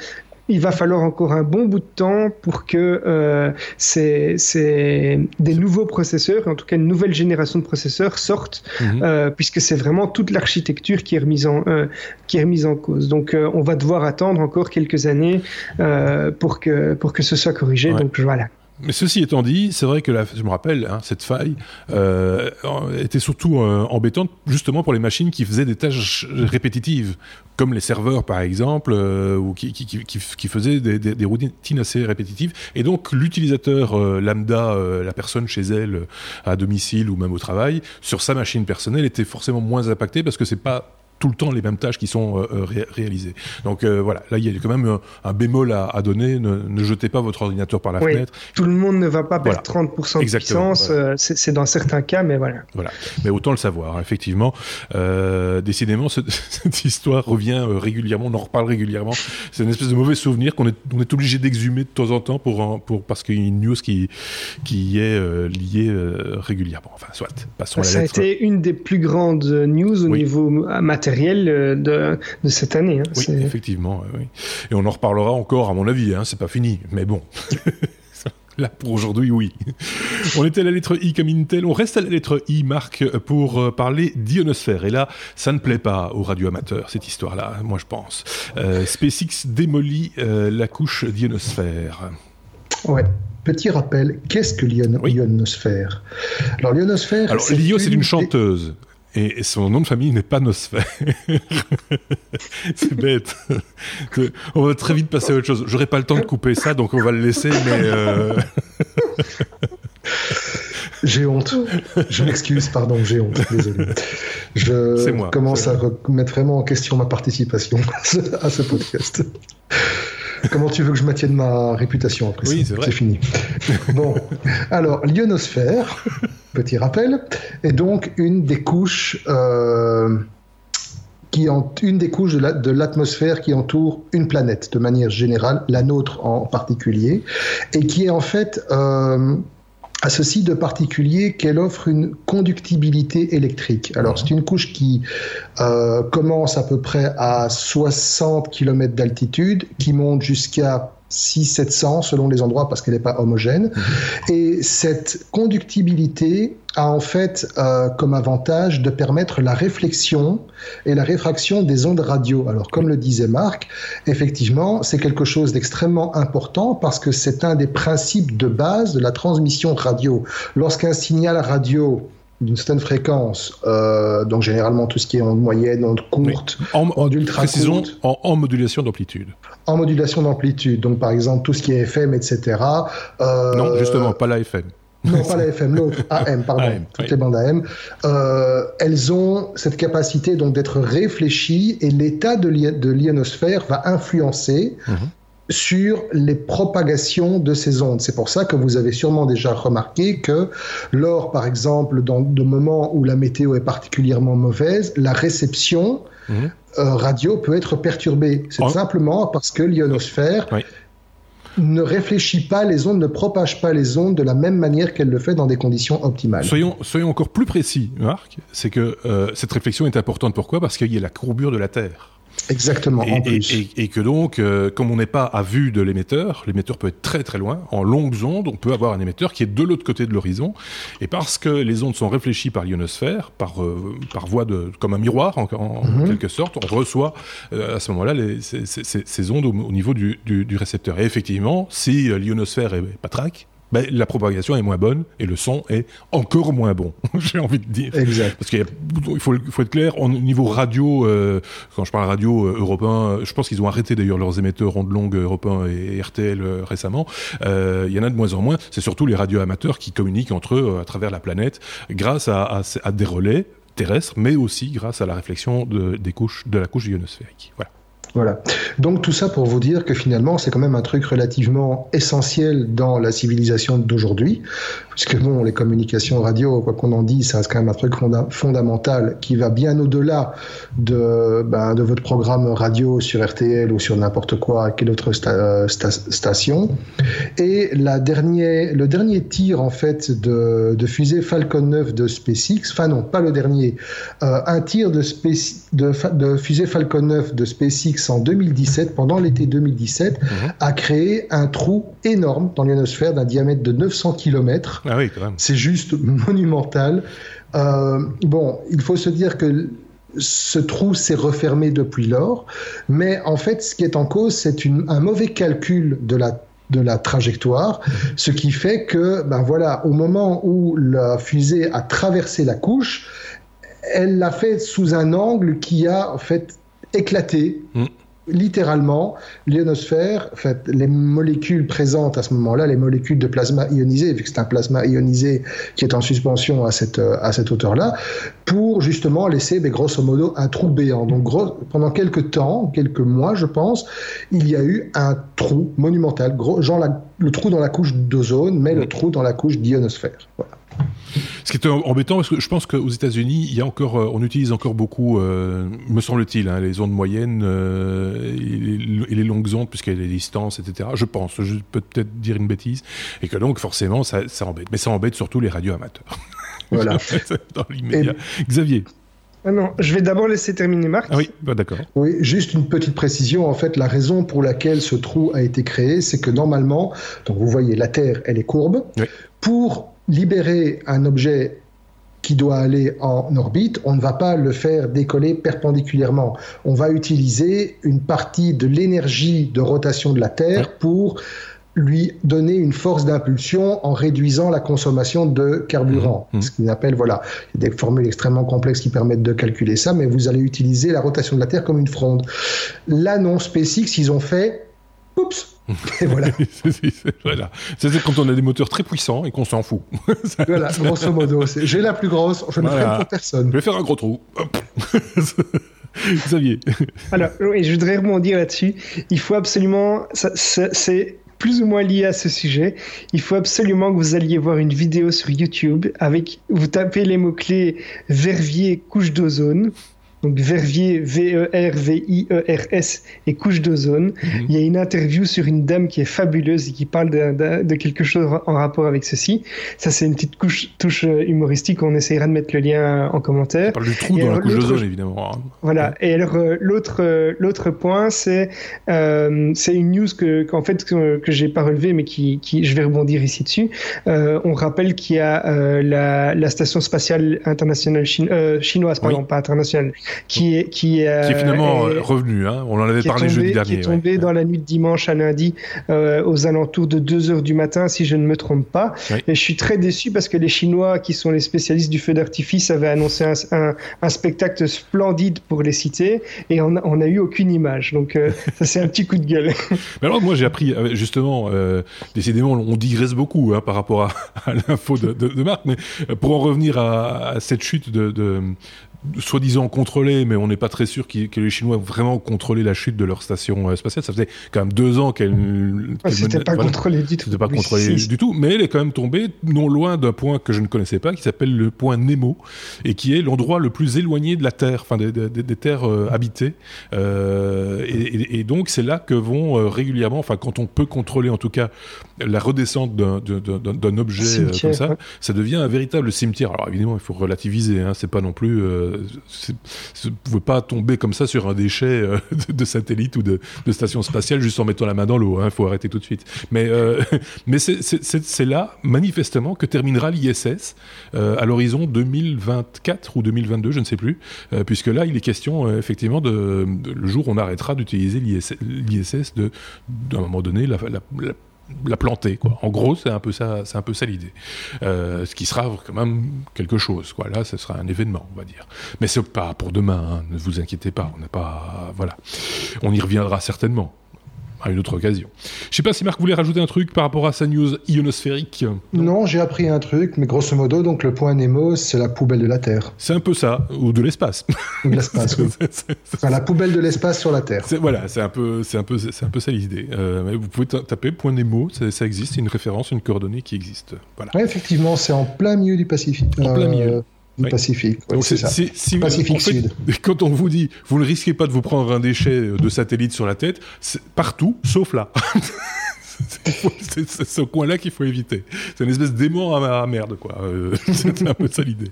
il va falloir encore un bon bout de temps pour que euh, ces, ces- des nouveaux processeurs, en tout cas une nouvelle génération de processeurs sortent, Mhm. euh, puisque c'est vraiment toute l'architecture qui est remise en euh, qui est remise en cause. Donc euh, on va devoir attendre encore quelques années euh, pour que pour que ce soit corrigé. Ouais. Donc voilà. Mais ceci étant dit, c'est vrai que la, je me rappelle, hein, cette faille euh, était surtout euh, embêtante justement pour les machines qui faisaient des tâches répétitives, comme les serveurs par exemple, euh, ou qui, faisaient des, des, routines assez répétitives. Et donc l'utilisateur lambda, la personne chez elle, à domicile ou même au travail, sur sa machine personnelle, était forcément moins impacté parce que c'est pas tout le temps les mêmes tâches qui sont réalisées. Donc voilà, là il y a quand même un, bémol à, donner. Ne, jetez pas votre ordinateur par la fenêtre. Tout le monde ne va pas perdre 30% de puissance. C'est dans certains cas, mais voilà. Voilà, mais autant le savoir. Effectivement, décidément, cette histoire revient régulièrement. On en reparle régulièrement. C'est une espèce de mauvais souvenir qu'on est, on est obligé d'exhumer de temps en temps pour, pour parce qu'il y a une news qui qui est liée régulièrement. Enfin, soit. Passons à la Ça a été une des plus grandes news au niveau matériel euh, de, de cette année. Hein. Oui, effectivement. Oui. Et on en reparlera encore, à mon avis. Hein, c'est pas fini, mais bon. Là, pour aujourd'hui, oui. On était à la lettre I comme Intel. On reste à la lettre I, Marc, pour euh, parler d'ionosphère. Et là, ça ne plaît pas aux radioamateurs, cette histoire-là, moi je pense. Euh, SpaceX démolit la couche d'ionosphère. Ouais. Petit rappel, qu'est-ce que l'ionosphère Alors l'ionosphère... Alors l'io, c'est une chanteuse. Et son nom de famille n'est pas Nosphère. c'est bête. On va très vite passer à autre chose. J'aurai pas le temps de couper ça, donc on va le laisser, mais... Euh, j'ai honte. Je m'excuse, pardon, j'ai honte. Désolé. Je commence à remettre vraiment en question ma participation à ce podcast. Comment tu veux que je maintienne ma réputation après oui, c'est fini. bon, alors l'ionosphère, petit rappel, est donc une des couches. Euh, qui une des couches de l'atmosphère qui entoure une planète de manière générale, la nôtre en particulier, et qui est en fait euh, à ceci de particulier qu'elle offre une conductibilité électrique. Alors c'est une couche qui euh, commence à peu près à 60 km d'altitude, qui monte jusqu'à 600-700 selon les endroits parce qu'elle n'est pas homogène. Mhm. Et cette conductibilité a en fait euh, comme avantage de permettre la réflexion et la réfraction des ondes radio. Alors comme le disait Marc, effectivement, c'est quelque chose d'extrêmement important parce que c'est un des principes de base de la transmission radio. Lorsqu'un signal radio d'une certaine fréquence, euh, donc généralement tout ce qui est en moyenne, en courte, en, en ultra courte, en, modulation d'amplitude. En modulation d'amplitude, donc par exemple tout ce qui est FM, etc. Euh, non, justement, pas la FM. Non, pas la FM, l'autre, AM, pardon, toutes les bandes AM. Euh, elles ont cette capacité donc d'être réfléchies et l'état de l'ionosphère va influencer mhm sur les propagations de ces ondes. C'est pour ça que vous avez sûrement déjà remarqué que lors, par exemple, dans de moments où la météo est particulièrement mauvaise, la réception mhm. euh, radio peut être perturbée. C'est simplement parce que l'ionosphère ne réfléchit pas les ondes, ne propage pas les ondes de la même manière qu'elle le fait dans des conditions optimales. Soyons, soyons encore plus précis, Marc. C'est que euh, cette réflexion est importante. Pourquoi? Parce qu'il y a la courbure de la Terre. Exactement. Et, que donc, euh, comme on n'est pas à vue de l'émetteur, l'émetteur peut être très très loin. En longues ondes, on peut avoir un émetteur qui est de l'autre côté de l'horizon. Et parce que les ondes sont réfléchies par l'ionosphère, par euh, par voie de comme un miroir en, mhm. quelque sorte, on reçoit euh, à ce moment-là ces, ondes au, niveau du, du, du, récepteur. Et effectivement, si l'ionosphère est patraque, ben, la propagation est moins bonne et le son est encore moins bon, j'ai envie de dire. Exact. Parce qu'il faut, faut, être clair, au niveau radio, euh, quand je parle radio euh, européen, je pense qu'ils ont arrêté d'ailleurs leurs émetteurs ondes longues européens et RTL euh, récemment. Il y en a de moins en moins. C'est surtout les radios amateurs qui communiquent entre eux à travers la planète grâce à, à, à des relais terrestres, mais aussi grâce à la réflexion de, des couches, de la couche ionosphérique. Voilà. Voilà. Donc tout ça pour vous dire que finalement c'est quand même un truc relativement essentiel dans la civilisation d'aujourd'hui, puisque bon les communications radio, quoi qu'on en dise, ça quand même un truc fondamental qui va bien au-delà de, ben, de votre programme radio sur RTL ou sur n'importe quoi, quelle autre euh, station. Et la dernière, le dernier tir en fait de, de fusée Falcon 9 de SpaceX, enfin non, pas le dernier, euh, un tir de fusée Falcon 9 de SpaceX en 2017, pendant l'été 2017, mhm. a créé un trou énorme dans l'ionosphère d'un diamètre de 900 km. Ah oui, C'est juste monumental. Euh, bon, il faut se dire que ce trou s'est refermé depuis lors, mais en fait, ce qui est en cause, c'est un mauvais calcul de la de la trajectoire, ce qui fait que, ben voilà, au moment où la fusée a traversé la couche, elle l'a fait sous un angle qui a en fait éclaté. Mm littéralement, l'ionosphère, en fait, les molécules présentes à ce moment-là, les molécules de plasma ionisé, vu que c'est un plasma ionisé qui est en suspension à cette, à cette hauteur-là, pour justement laisser, mais grosso modo, un trou béant. Donc, gros, pendant quelques temps, quelques mois, je pense, il y a eu un trou monumental, gros, genre le trou dans la couche d'ozone, mais le trou dans la couche d'ionosphère. Voilà. Ce qui est embêtant, parce que je pense qu'aux États-Unis, il y a encore, euh, on utilise encore beaucoup, euh, me semble-t-il, hein, les ondes moyennes euh, et, les, longues ondes, puisqu'il y a des distances, etc. Je pense, je peux peut-être dire une bêtise, et que donc forcément, ça, embête. Mais ça embête surtout les radios amateurs. Voilà. Dans l'immédiat. Xavier. Ah non, je vais d'abord laisser terminer Marc. Ah oui, bah, d'accord. Oui, juste une petite précision. En fait, la raison pour laquelle ce trou a été créé, c'est que normalement, donc vous voyez, la Terre, elle est courbe. Pour libérer un objet qui doit aller en orbite, on ne va pas le faire décoller perpendiculairement. On va utiliser une partie de l'énergie de rotation de la Terre pour lui donner une force d'impulsion en réduisant la consommation de carburant. Mmh, mmh. Ce qu'on appelle, voilà, il y a des formules extrêmement complexes qui permettent de calculer ça, mais vous allez utiliser la rotation de la Terre comme une fronde. Là, non, SpaceX, ils ont fait, oups, et voilà. C'est quand on a des moteurs très puissants et qu'on s'en fout. voilà, grosso modo. J'ai la plus grosse, je ne ferai pour personne. Je vais faire un gros trou. Xavier. Alors, je voudrais rebondir là-dessus. Il faut absolument. C'est plus ou moins lié à ce sujet. Il faut absolument que vous alliez voir une vidéo sur YouTube avec. Vous tapez les mots-clés Verviers couche d'ozone donc Verviers, V-E-R-V-I-E-R-S et couche d'ozone. Mhm. Il y a une interview sur une dame qui est fabuleuse et qui parle de, quelque chose en rapport avec ceci. Ça, c'est une petite couche, touche euh, humoristique. On essayera de mettre le lien en commentaire. On parle du trou dans la couche d'ozone, évidemment. Hein. Voilà. Et alors, euh, l'autre, euh, l'autre point, c'est, c'est une news que, qu'en fait, que, que j'ai pas relevé, mais qui, qui, je vais rebondir ici dessus. on rappelle qu'il y a la, la, station spatiale internationale chinoise, pardon, pas internationale, qui est qui qui est finalement euh, revenu. Hein on en avait parlé jeudi dernier. Qui est tombé dans la nuit de dimanche à lundi euh, aux alentours de 2 heures du matin, si je ne me trompe pas. Et je suis très déçu parce que les Chinois, qui sont les spécialistes du feu d'artifice, avaient annoncé un, un, spectacle splendide pour les citer, et on n'a on a eu aucune image. Donc euh, ça c'est un petit coup de gueule. Mais alors moi j'ai appris justement, décidément on digresse beaucoup hein, par rapport à, l'info de, de, de, Marc, mais pour en revenir à, à cette chute de, de soi-disant contrôlée, mais on n'est pas très sûr que les Chinois ont vraiment contrôlé la chute de leur station euh, spatiale. Ça faisait quand même deux ans qu'elle. Qu C'était pas contrôlé du tout. C'était pas contrôlé du tout, mais elle est quand même tombée non loin d'un point que je ne connaissais pas, qui s'appelle le point Nemo, et qui est l'endroit le plus éloigné de la Terre, enfin des, des, des terres euh, habitées. Euh, et, et, donc c'est là que vont euh, régulièrement, enfin quand on peut contrôler en tout cas la redescente d'un objet comme ça, ça devient un véritable cimetière. Alors évidemment, il faut relativiser, hein, c'est pas non plus vous ne pouvez pas tomber comme ça sur un déchet euh, de, satellite ou de, station spatiale juste en mettant la main dans l'eau. Il hein, faut arrêter tout de suite. Mais, euh, c'est là, manifestement, que terminera l'ISS euh, à l'horizon 2024 ou 2022, je ne sais plus, puisque là, il est question, effectivement, de, le jour où on arrêtera d'utiliser l'ISS, d'un moment donné, la planter quoi. En gros, c'est un peu ça, c'est un peu ça l'idée. Euh, ce qui sera quand même quelque chose quoi. Là, ce sera un événement, on va dire. Mais c'est pas pour demain. Hein. Ne vous inquiétez pas. On n'a pas, voilà. On y reviendra certainement à une autre occasion. Je sais pas si Marc voulait rajouter un truc par rapport à sa news ionosphérique. Non, j'ai appris un truc, mais grosso modo, donc le point Nemo, c'est la poubelle de la Terre. C'est un peu ça, ou de l'espace. Ou de l'espace, oui. enfin, la poubelle de l'espace sur la Terre. Voilà, c'est un peu, c'est un peu, c'est un peu ça l'idée. Euh, vous pouvez taper point Nemo, ça, ça existe, c'est une référence, une coordonnée qui existe. Voilà. Ouais, effectivement, c'est en plein milieu du Pacifique. En plein milieu. Euh, Pacifique. c'est ça. Pacifique Sud. Quand on vous dit, vous ne risquez pas de vous prendre un déchet de satellite sur la tête, partout, sauf là. c'est ce coin-là qu'il faut éviter. C'est une espèce d'aimant à, merde, quoi. Euh, c'est un peu ça l'idée.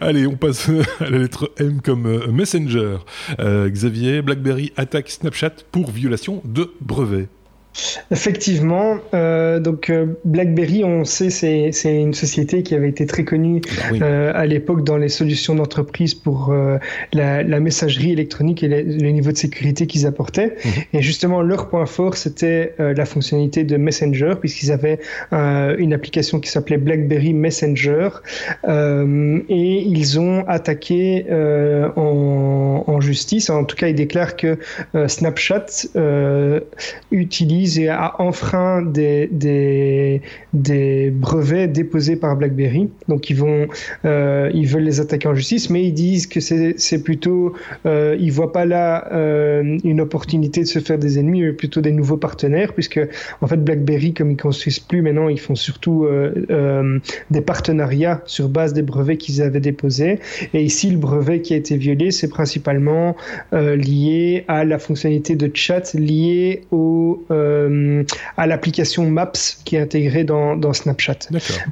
Allez, on passe à la lettre M comme euh, Messenger. Euh, Xavier, BlackBerry attaque Snapchat pour violation de brevet. Effectivement, euh, donc euh, BlackBerry, on sait, c'est c'est une société qui avait été très connue Bah oui. euh, à l'époque dans les solutions d'entreprise pour euh, la, la messagerie électronique et le, le niveau de sécurité qu'ils apportaient. Mhm. Et justement, leur point fort, c'était la fonctionnalité de Messenger, puisqu'ils avaient une application qui s'appelait BlackBerry Messenger, et ils ont attaqué en, en justice. En tout cas, ils déclarent que Snapchat euh, et a enfreint des, brevets déposés par BlackBerry. Donc ils vont, euh, ils veulent les attaquer en justice, mais ils disent que c'est plutôt, euh, ils voient pas là euh, une opportunité de se faire des ennemis, mais plutôt des nouveaux partenaires, puisque en fait BlackBerry, comme ils construisent plus maintenant, ils font surtout euh, des partenariats sur base des brevets qu'ils avaient déposés. Et ici, le brevet qui a été violé, c'est principalement lié à la fonctionnalité de chat liée au, à l'application Maps qui est intégrée dans, dans Snapchat.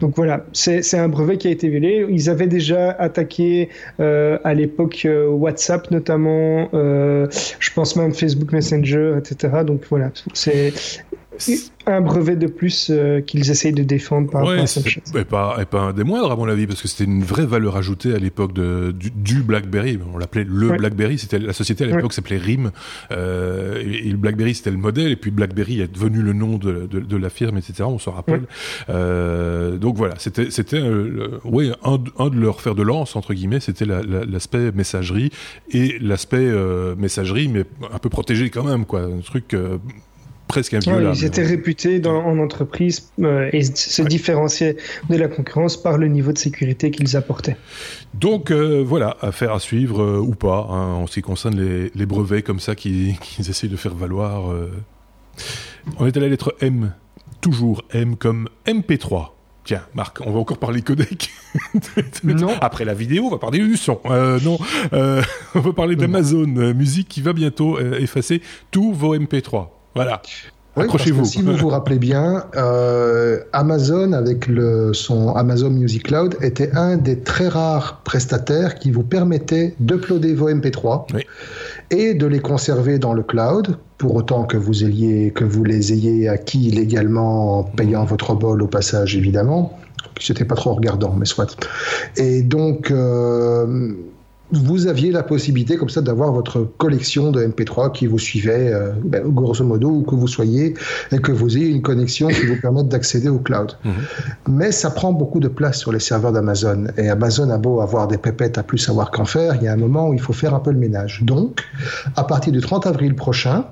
Donc voilà, c'est un brevet qui a été violé. Ils avaient déjà attaqué euh, à l'époque euh, WhatsApp notamment, euh, je pense même Facebook Messenger, etc. Donc voilà, c'est un brevet de plus euh, qu'ils essayent de défendre par rapport à c'est- Snapchat. et pas, et pas un des moindres à mon avis, parce que c'était une vraie valeur ajoutée à l'époque du, du BlackBerry. On l'appelait le Ouais. BlackBerry. C'était la société à l'époque s'appelait RIM. Euh, et, et le BlackBerry c'était le modèle, et puis BlackBerry est devenu le nom de, de, de la firme, etc. On s'en rappelle. Euh, donc voilà, c'était c'était ouais, un, de- un de leurs fers de lance entre guillemets, c'était la- la- l'aspect messagerie et l'aspect messagerie, mais un peu protégé quand même, quoi. Un truc presque Ouais, inviolable. ils étaient réputés dans, en entreprise euh, et se différenciaient de la concurrence par le niveau de sécurité qu'ils apportaient. Donc euh, voilà, affaire à suivre euh, ou pas, hein, en ce qui concerne les, les brevets comme ça qu'ils qu'ils essayent de faire valoir. euh. On est à la lettre M, toujours M comme MP3. Tiens, Marc, on va encore parler codec. Non. Après la vidéo, on va parler du son. Euh, non, euh, on va parler d'Amazon Music qui va bientôt effacer tous vos MP3. Voilà. Oui, Accrochez-vous. Si vous vous rappelez bien, euh, Amazon, avec le, son Amazon Music Cloud, était un des très rares prestataires qui vous permettait d'uploader vos MP3 Oui. et de les conserver dans le cloud, pour autant que vous, ayez, que vous les ayez acquis légalement en payant votre bol au passage, évidemment. C'était pas trop regardant, mais soit. Et donc, euh, vous aviez la possibilité comme ça d'avoir votre collection de MP3 qui vous suivait, euh, ben, grosso modo, où que vous soyez, et que vous ayez une connexion qui vous permette d'accéder au cloud. Mhm. Mais ça prend beaucoup de place sur les serveurs d'Amazon. Et Amazon a beau avoir des pépettes à plus savoir qu'en faire, il y a un moment où il faut faire un peu le ménage. Donc, à partir du 30 avril prochain,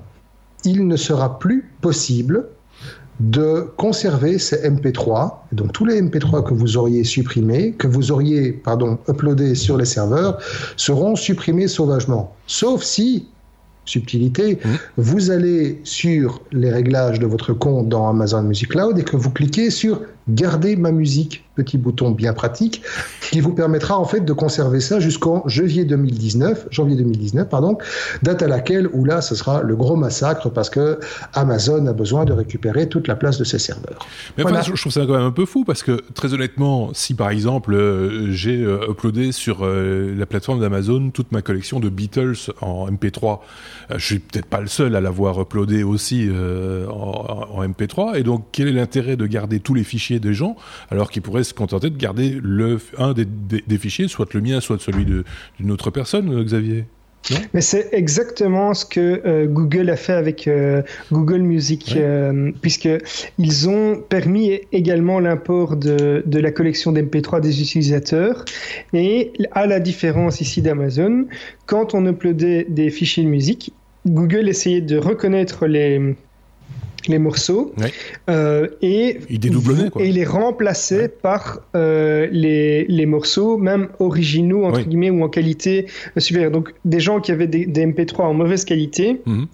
il ne sera plus possible de conserver ces MP3, donc tous les MP3 que vous auriez supprimés, que vous auriez, pardon, uploadés sur les serveurs, seront supprimés sauvagement. Sauf si, subtilité, Mhm. vous allez sur les réglages de votre compte dans Amazon Music Cloud et que vous cliquez sur Garder ma musique, petit bouton bien pratique, qui vous permettra en fait de conserver ça jusqu'en janvier 2019, janvier 2019, pardon, date à laquelle, où là, ce sera le gros massacre parce que Amazon a besoin de récupérer toute la place de ses serveurs. Mais Voilà. je je trouve ça quand même un peu fou parce que très honnêtement, si par exemple euh, j'ai euh, uploadé sur euh, la plateforme d'Amazon toute ma collection de Beatles en MP3, euh, je suis peut-être pas le seul à l'avoir uploadé aussi en, en MP3. Et donc, quel est l'intérêt de garder tous les fichiers des gens alors qu'ils pourraient se contenter de garder le un des, des- des fichiers, soit le mien, soit celui d'une autre personne, euh, Xavier Mais c'est exactement ce que euh, Google a fait avec euh, Google Music, Ouais. euh, puisque ils ont permis également l'import de, de la collection d'MP3 des utilisateurs. Et à la différence ici d'Amazon, quand on uploadait des fichiers de musique, Google essayait de reconnaître les les morceaux Ouais. euh, et Il dédoublonnait, quoi. et il les remplaçait Ouais. par euh, les, les morceaux même originaux entre guillemets ou en qualité supérieure. Donc des gens qui avaient des, des MP3 en mauvaise qualité Mhm.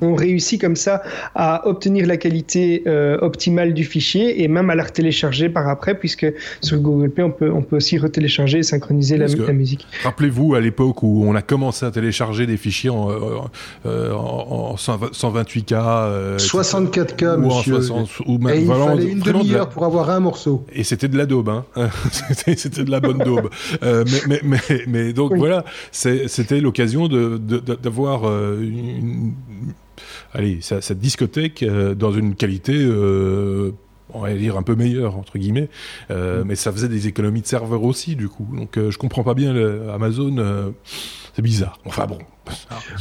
Ont réussi comme ça à obtenir la qualité euh, optimale du fichier et même à la retélécharger par après puisque sur Google Play on peut on peut aussi retélécharger et synchroniser la, musique. Rappelez-vous à l'époque où on a commencé à télécharger des fichiers en, euh, euh, en, en 120 128K. euh, 64K, ou en monsieur. 60 ou même- Et il fallait une de demi-heure pour avoir un morceau. Et c'était de la daube, hein. c'était, de la bonne daube. Euh, mais, mais, mais, mais donc Oui. voilà, c'était l'occasion de, de- de- d'avoir euh, une, allez, cette discothèque dans une qualité on va dire un peu meilleure entre guillemets, mm. mais ça faisait des économies de serveurs aussi du coup. Donc je comprends pas bien Amazon, c'est bizarre. Enfin bon,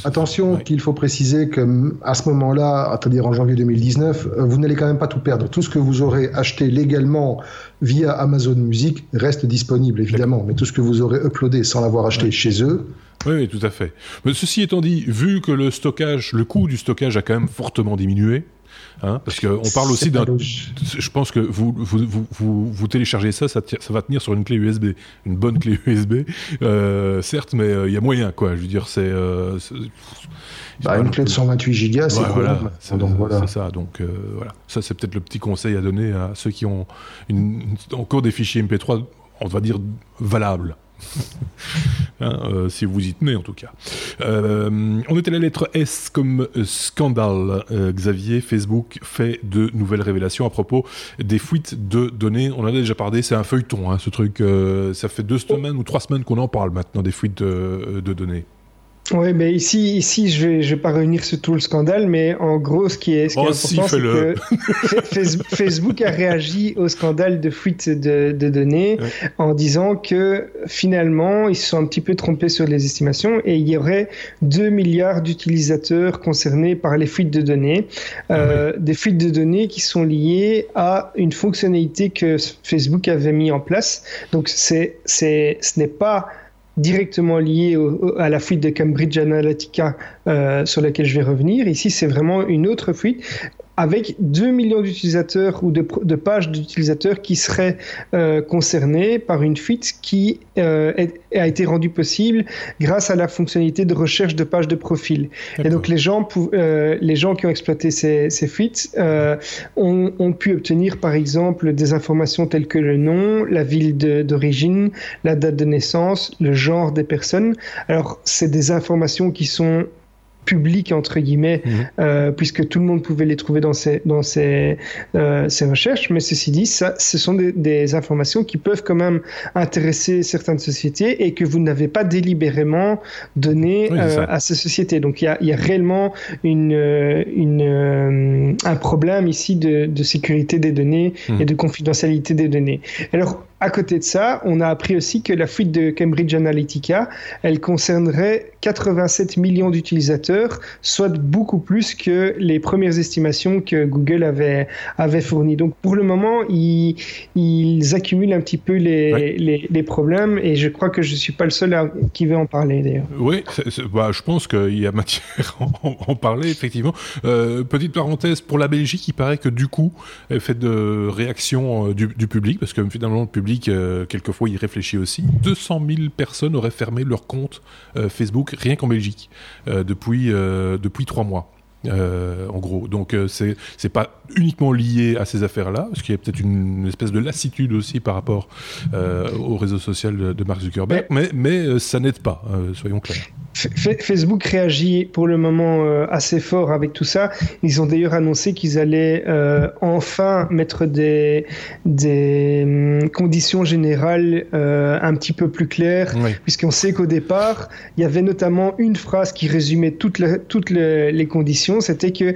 Attention qu'il faut préciser que à ce moment-là, c'est-à-dire en janvier 2019, euh, vous n'allez quand même pas tout perdre. Tout ce que vous aurez acheté légalement via Amazon Music reste disponible, évidemment. Mais tout ce que vous aurez uploadé sans l'avoir acheté chez eux, oui, oui, tout à fait. Mais ceci étant dit, vu que le stockage, le coût du stockage a quand même fortement diminué, Hein, parce qu'on parle aussi d'un. Je pense que vous, vous, vous, vous téléchargez ça, ça, ça, va tenir sur une clé USB, une bonne clé USB, euh, certes, mais euh, il y a moyen, quoi. Je veux dire, c'est. Euh, bah, une clé de 128 Go, c'est voilà, donc voilà. ça. Donc voilà, ça c'est peut-être le petit conseil à donner à ceux qui ont une, encore des fichiers MP3, on va dire valables. Hein, euh, si vous y tenez en tout cas. Euh, on était la lettre S comme scandale. Euh, Xavier, Facebook fait de nouvelles révélations à propos des fuites de données. On en a déjà parlé, c'est un feuilleton, hein, ce truc. ça fait deux semaines ou trois semaines qu'on en parle maintenant des fuites de données. Oui, mais ici, ici, je vais, je vais pas réunir sur tout le scandale, mais en gros, ce qui est, ce qui est oh, important, c'est que Facebook a réagi au scandale de fuite de, de données en disant que finalement, ils se sont un petit peu trompés sur les estimations et il y aurait 2 milliards d'utilisateurs concernés par les fuites de données, euh, des fuites de données qui sont liées à une fonctionnalité que Facebook avait mis en place. Donc, c'est, c'est, ce n'est pas directement lié à la fuite de Cambridge Analytica euh, sur laquelle je vais revenir. Ici, c'est vraiment une autre fuite avec 2 millions d'utilisateurs ou de, de pages d'utilisateurs qui seraient euh, concernés par une fuite qui euh, a été rendue possible grâce à la fonctionnalité de recherche de pages de profil. Et donc les gens, euh, les gens qui ont exploité ces, ces fuites ont, ont, pu obtenir par exemple des informations telles que le nom, la ville d'origine, la date de naissance, le genre des personnes. Alors c'est des informations qui sont public entre guillemets, mhm. euh, puisque tout le monde pouvait les trouver dans ses dans ses, euh, recherches. Mais ceci dit, ça, ce sont des, informations qui peuvent quand même intéresser certaines sociétés et que vous n'avez pas délibérément donné euh, à ces sociétés. Donc il y a, y a, réellement une, une un problème ici de, de sécurité des données mhm. et de confidentialité des données. Alors à côté de ça, on a appris aussi que la fuite de Cambridge Analytica, elle concernerait 87 millions d'utilisateurs, soit beaucoup plus que les premières estimations que Google avait, avait fournies. Donc pour le moment, ils, ils accumulent un petit peu les, les, les, problèmes et je crois que je ne suis pas le seul qui veut en parler d'ailleurs. Oui, bah, je pense qu'il y a matière à en, parler effectivement. Euh, petite parenthèse, pour la Belgique, il paraît que du coup, fait de réaction euh, du, du public, parce que finalement le public euh, quelquefois, il réfléchit aussi. 200 000 personnes auraient fermé leur compte euh, Facebook rien qu'en Belgique euh, depuis depuis trois mois. en gros. Donc c'est c'est pas uniquement lié à ces affaires-là, parce qu'il y a peut-être une, espèce de lassitude aussi par rapport au réseau social de, Mark Zuckerberg, mais mais ça n'aide pas, soyons clairs. Facebook réagit pour le moment euh, assez fort avec tout ça. Ils ont d'ailleurs annoncé qu'ils allaient euh, enfin mettre des, des hum, conditions générales euh, un petit peu plus claires, puisqu'on sait qu'au départ, il y avait notamment une phrase qui résumait toutes, toutes les, conditions, c'était que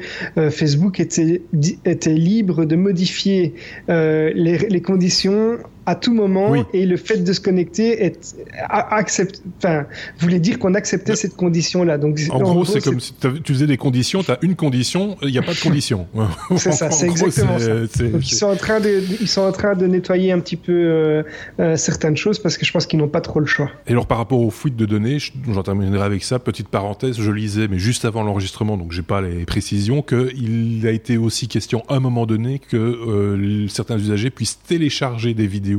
Facebook était, était libre de modifier les, les conditions à tout moment et le fait de se connecter est accepte enfin voulait dire qu'on acceptait cette condition là donc en, gros, c'est comme si tu faisais des conditions tu as une condition il n'y a pas de condition. C'est ça c'est exactement ça. donc ils sont en train de ils sont en train de nettoyer un petit peu euh, euh, certaines choses parce que je pense qu'ils n'ont pas trop le choix. Et alors par rapport aux fuites de données j'en terminerai avec ça. Petite parenthèse je lisais mais juste avant l'enregistrement donc j'ai pas les précisions que il a été aussi question à un moment donné que euh, certains usagers puissent télécharger des vidéos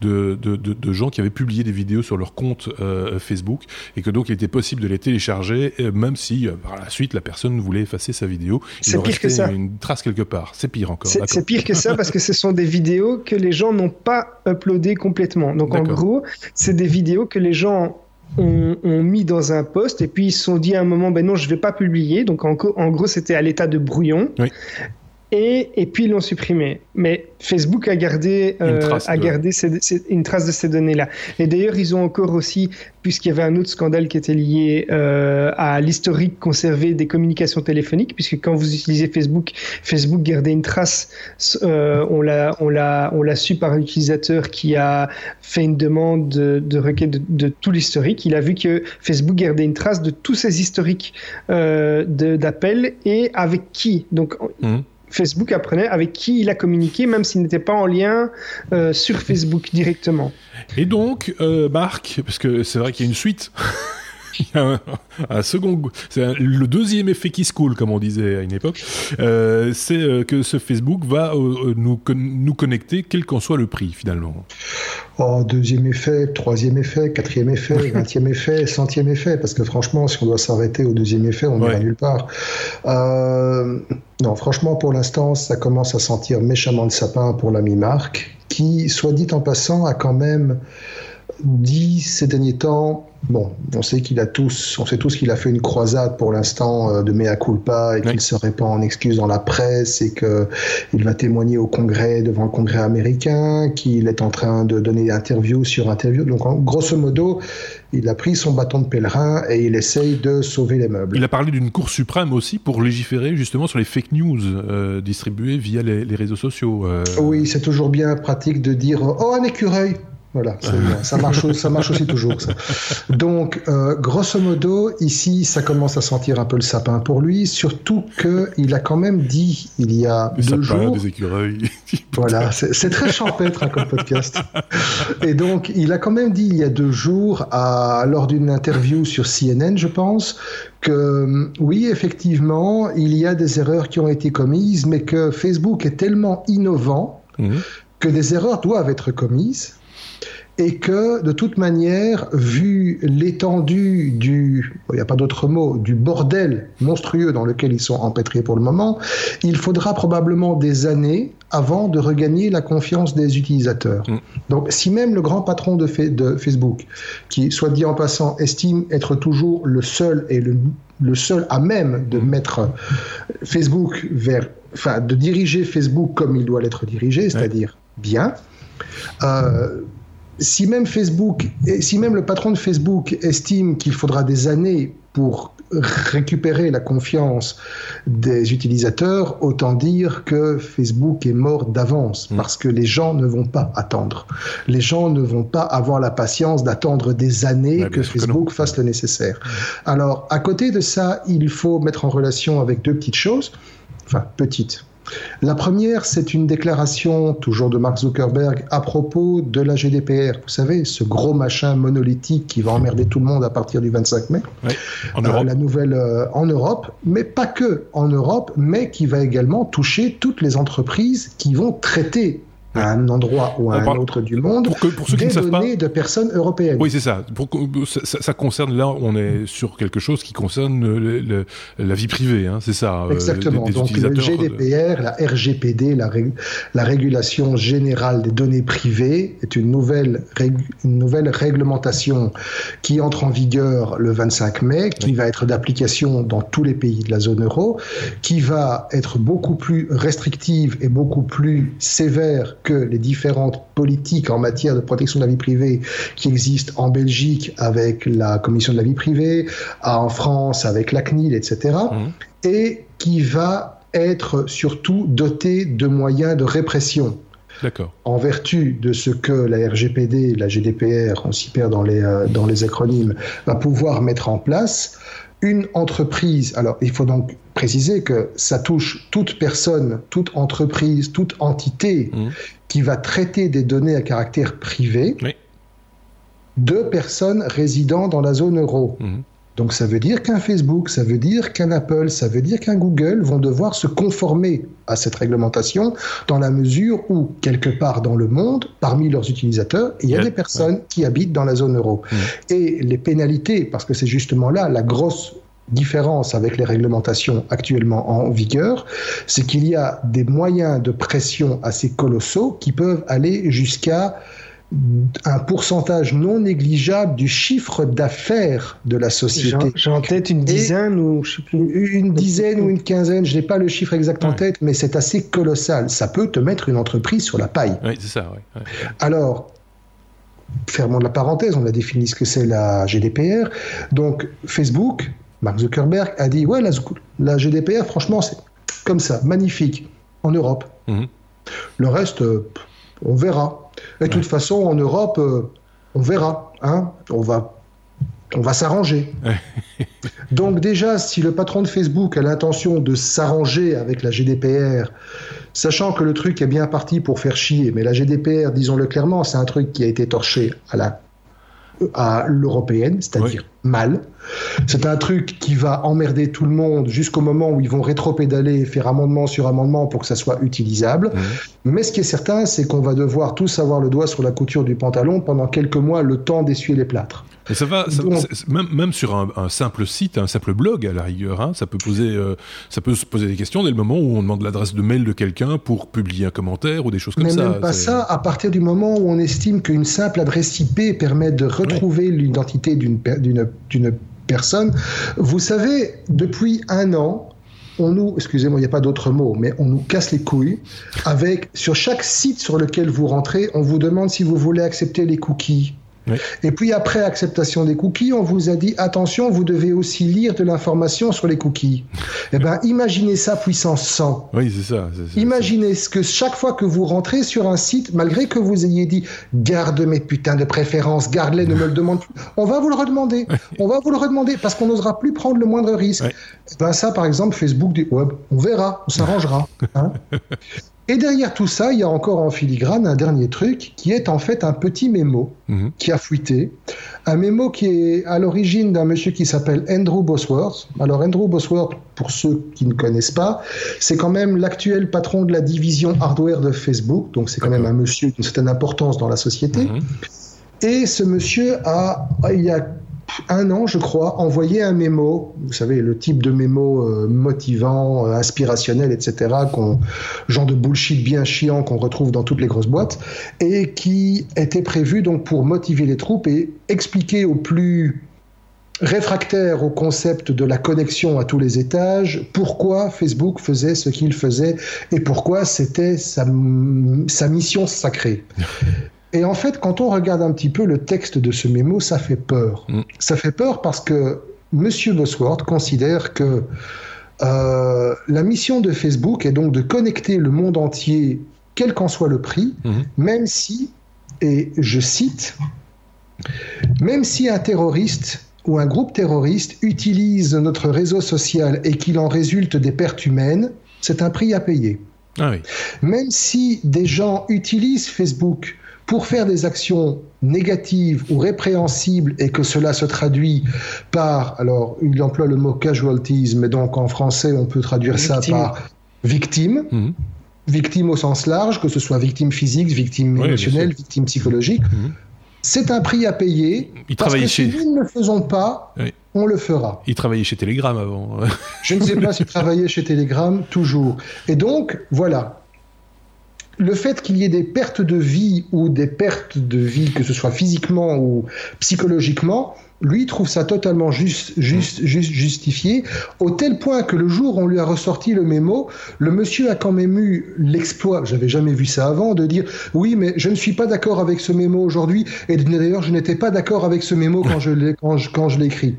de, de, gens qui avaient publié des vidéos sur leur compte euh, Facebook et que donc il était possible de les télécharger euh, même si euh, par la suite la personne voulait effacer sa vidéo. C'est pire que ça. Une trace quelque part. C'est pire encore. C'est pire que ça parce que ce sont des vidéos que les gens n'ont pas uploadées complètement. Donc en gros, c'est des vidéos que les gens ont, mis dans un poste et puis ils se sont dit à un moment ben non je vais pas publier donc en, en gros c'était à l'état de brouillon Et, et puis ils l'ont supprimé. Mais Facebook a gardé, Une euh, trace a de- gardé ces- ces- une trace de ces données-là. Et d'ailleurs, ils ont encore aussi, puisqu'il y avait un autre scandale qui était lié euh, à l'historique conservé des communications téléphoniques, puisque quand vous utilisez Facebook, Facebook gardait une trace. euh, on l'a, on l'a, on l'a su par un utilisateur qui a fait une demande de, de requête de, de tout l'historique. Il a vu que Facebook gardait une trace de tous ces historiques d'appels et avec qui. Donc Mhm. Facebook apprenait avec qui il a communiqué, même s'il n'était pas en lien euh, sur Facebook directement. Et donc, euh, Marc, parce que c'est vrai qu'il y a une suite. Un, un second, c'est le deuxième effet qui se coule, comme on disait à une époque. Euh, c'est euh, que ce Facebook va euh, nous, nous connecter, quel qu'en soit le prix, finalement. Oh, deuxième effet, troisième effet, quatrième effet, vingtième effet, centième effet, parce que franchement, si on doit s'arrêter au deuxième effet, on n'ira Ouais. nulle part. Euh, non, franchement, pour l'instant, ça commence à sentir méchamment le sapin pour l'ami Marc, qui, soit dit en passant, a quand même dit ces derniers temps, bon, on sait qu'il a tous, on sait tous qu'il a fait une croisade pour l'instant euh, de mea culpa et qu'il se répand en excuses dans la presse et que il va témoigner au Congrès devant le Congrès américain, qu'il est en train de donner interview sur interview. Donc, grosso modo, il a pris son bâton de pèlerin et il essaye de sauver les meubles. Il a parlé d'une cour suprême aussi pour légiférer justement sur les fake news euh, distribuées via les, les réseaux sociaux. euh. Oui, c'est toujours bien pratique de dire oh un écureuil. Voilà, ça marche, ça marche aussi toujours. Ça. Donc, euh, grosso modo, ici, ça commence à sentir un peu le sapin pour lui, surtout que il a quand même dit il y a Des deux sapins, jours. des écureuils. Voilà, c'est très champêtre hein, comme podcast. Et donc, il a quand même dit il y a deux jours, à, lors d'une interview sur CNN, je pense, que hum, oui, effectivement, il y a des erreurs qui ont été commises, mais que Facebook est tellement innovant Mhm. que des erreurs doivent être commises et que de toute manière, vu l'étendue du, il n'y a pas d'autre mot, du bordel monstrueux dans lequel ils sont empêtrés pour le moment, il faudra probablement des années avant de regagner la confiance des utilisateurs. Mm. Donc si même le grand patron de, Fa- de Facebook, qui, soit dit en passant, estime être toujours le seul et le, le seul à même de mettre Facebook vers, enfin, de diriger Facebook comme il doit l'être dirigé, c'est-à-dire bien, euh, si même Facebook, si même le patron de Facebook estime qu'il faudra des années pour récupérer la confiance des utilisateurs, autant dire que Facebook est mort d'avance Mm. parce que les gens ne vont pas attendre. Les gens ne vont pas avoir la patience d'attendre des années Ouais, que Facebook fasse le nécessaire. Alors, à côté de ça, il faut mettre en relation avec deux petites choses, enfin petites. La première, c'est une déclaration, toujours de Mark Zuckerberg, à propos de la GDPR. Vous savez, ce gros machin monolithique qui va emmerder tout le monde à partir du 25 mai. En Euh, la nouvelle euh, en Europe, mais pas que en Europe, mais qui va également toucher toutes les entreprises qui vont traiter à un endroit ou à On un autre du monde Pour, que, pour ceux qui des ne savent pas. données de personnes européennes. Oui, c'est ça. Pour ça, concerne, là, on est sur quelque chose qui concerne le- le- la vie privée, hein, c'est ça. euh, Exactement. des- des Donc le de- GDPR, la RGPD, la, la régulation générale des données privées, est une nouvelle, une nouvelle réglementation qui entre en vigueur le 25 mai, qui va être d'application dans tous les pays de la zone euro, qui va être beaucoup plus restrictive et beaucoup plus sévère que les différentes politiques en matière de protection de la vie privée qui existent en Belgique avec la Commission de la vie privée, en France avec la CNIL, etc Mhm. et qui va être surtout doté de moyens de répression D'accord. en vertu de ce que la RGPD, la GDPR, on s'y perd dans les, euh, dans les acronymes, va pouvoir mettre en place. Une entreprise, alors il faut donc préciser que ça touche toute personne, toute entreprise, toute entité Mhm. qui va traiter des données à caractère privé Oui. de personnes résidant dans la zone euro. Mhm. Donc ça veut dire qu'un Facebook, ça veut dire qu'un Apple, ça veut dire qu'un Google vont devoir se conformer à cette réglementation dans la mesure où, quelque part dans le monde, parmi leurs utilisateurs, il y a Ouais, des personnes qui habitent dans la zone euro. Mhm. Et les pénalités, parce que c'est justement là la grosse différence avec les réglementations actuellement en vigueur, c'est qu'il y a des moyens de pression assez colossaux qui peuvent aller jusqu'à un pourcentage non négligeable du chiffre d'affaires de la société. J'ai en tête une dizaine ou je sais plus. Une dizaine ou une quinzaine, je n'ai pas le chiffre exact en tête, mais c'est assez colossal. Ça peut te mettre une entreprise sur la paille. Oui, c'est ça. Oui. Alors, fermons la parenthèse, on a défini ce que c'est la GDPR. Donc, Facebook, Mark Zuckerberg a dit, ouais, la, la GDPR, franchement, c'est comme ça, magnifique, en Europe. Mhm. Le reste, euh, on verra. Et de toute façon, en Europe, euh, on verra. Hein on va, on va s'arranger. Donc déjà, si le patron de Facebook a l'intention de s'arranger avec la GDPR, sachant que le truc est bien parti pour faire chier, mais la GDPR, disons-le clairement, c'est un truc qui a été torché à la à l'européenne, c'est-à-dire mal. C'est un truc qui va emmerder tout le monde jusqu'au moment où ils vont rétro-pédaler et faire amendement sur amendement pour que ça soit utilisable. Mais ce qui est certain, c'est qu'on va devoir tous avoir le doigt sur la couture du pantalon pendant quelques mois, le temps d'essuyer les plâtres. Et ça va, même, même, sur un, simple site, un simple blog à la rigueur, hein, ça peut poser, euh, ça peut se poser des questions dès le moment où on demande l'adresse de mail de quelqu'un pour publier un commentaire ou des choses comme ça. Mais même pas ça. À partir du moment où on estime qu'une simple adresse IP permet de retrouver l'identité d'une d'une personne, vous savez, depuis un an, on nous, excusez-moi, il n'y a pas d'autre mot, mais on nous casse les couilles avec, sur chaque site sur lequel vous rentrez, on vous demande si vous voulez accepter les cookies. Et puis après acceptation des cookies, on vous a dit attention, vous devez aussi lire de l'information sur les cookies. eh ben, imaginez ça puissance 100. Oui, c'est ça, Imaginez ce que chaque fois que vous rentrez sur un site, malgré que vous ayez dit garde mes putains de préférences, garde-les, ne me le demande plus, on va vous le redemander. On va vous le redemander parce qu'on n'osera plus prendre le moindre risque. Eh ben ça, par exemple, Facebook dit ouais, on verra, on s'arrangera. Hein Et derrière tout ça, il y a encore en filigrane un dernier truc qui est en fait un petit mémo mhm. qui a fuité. Un mémo qui est à l'origine d'un monsieur qui s'appelle Andrew Bosworth. Alors Andrew Bosworth, pour ceux qui ne connaissent pas, c'est quand même l'actuel patron de la division hardware de Facebook. Donc c'est quand même un monsieur d'une certaine importance dans la société. Mhm. Et ce monsieur a, il y a un an, je crois, envoyé un mémo, vous savez, le type de mémo euh, motivant, euh, inspirationnel, etc., genre de bullshit bien chiant qu'on retrouve dans toutes les grosses boîtes, et qui était prévu donc pour motiver les troupes et expliquer aux plus réfractaires au concept de la connexion à tous les étages, pourquoi Facebook faisait ce qu'il faisait et pourquoi c'était sa, sa mission sacrée. Et en fait, quand on regarde un petit peu le texte de ce mémo, ça fait peur. Mm. Ça fait peur parce que M. Bosworth considère que euh, la mission de Facebook est donc de connecter le monde entier, quel qu'en soit le prix, mm-hmm. même si, et je cite, même si un terroriste ou un groupe terroriste utilise notre réseau social et qu'il en résulte des pertes humaines, c'est un prix à payer. Ah même si des gens utilisent Facebook pour faire des actions négatives ou répréhensibles et que cela se traduit par, alors il emploie le mot casualties, mais donc en français on peut traduire ça par victime. Mhm. Victime au sens large, que ce soit victime physique, victime émotionnelle, victime psychologique. Mhm. C'est un prix à payer. Il parce que si nous ne le faisons pas, on le fera. Il travaillait chez Telegram avant. Je ne sais pas s'il travaillait chez Telegram, toujours. Et donc, voilà le fait qu'il y ait des pertes de vie ou des pertes de vie, que ce soit physiquement ou psychologiquement, lui trouve ça totalement juste, justifié, au tel point que le jour où on lui a ressorti le mémo, le monsieur a quand même eu l'exploit, j'avais jamais vu ça avant, de dire oui, mais je ne suis pas d'accord avec ce mémo aujourd'hui, et d'ailleurs je n'étais pas d'accord avec ce mémo quand je l'ai quand je, écrit.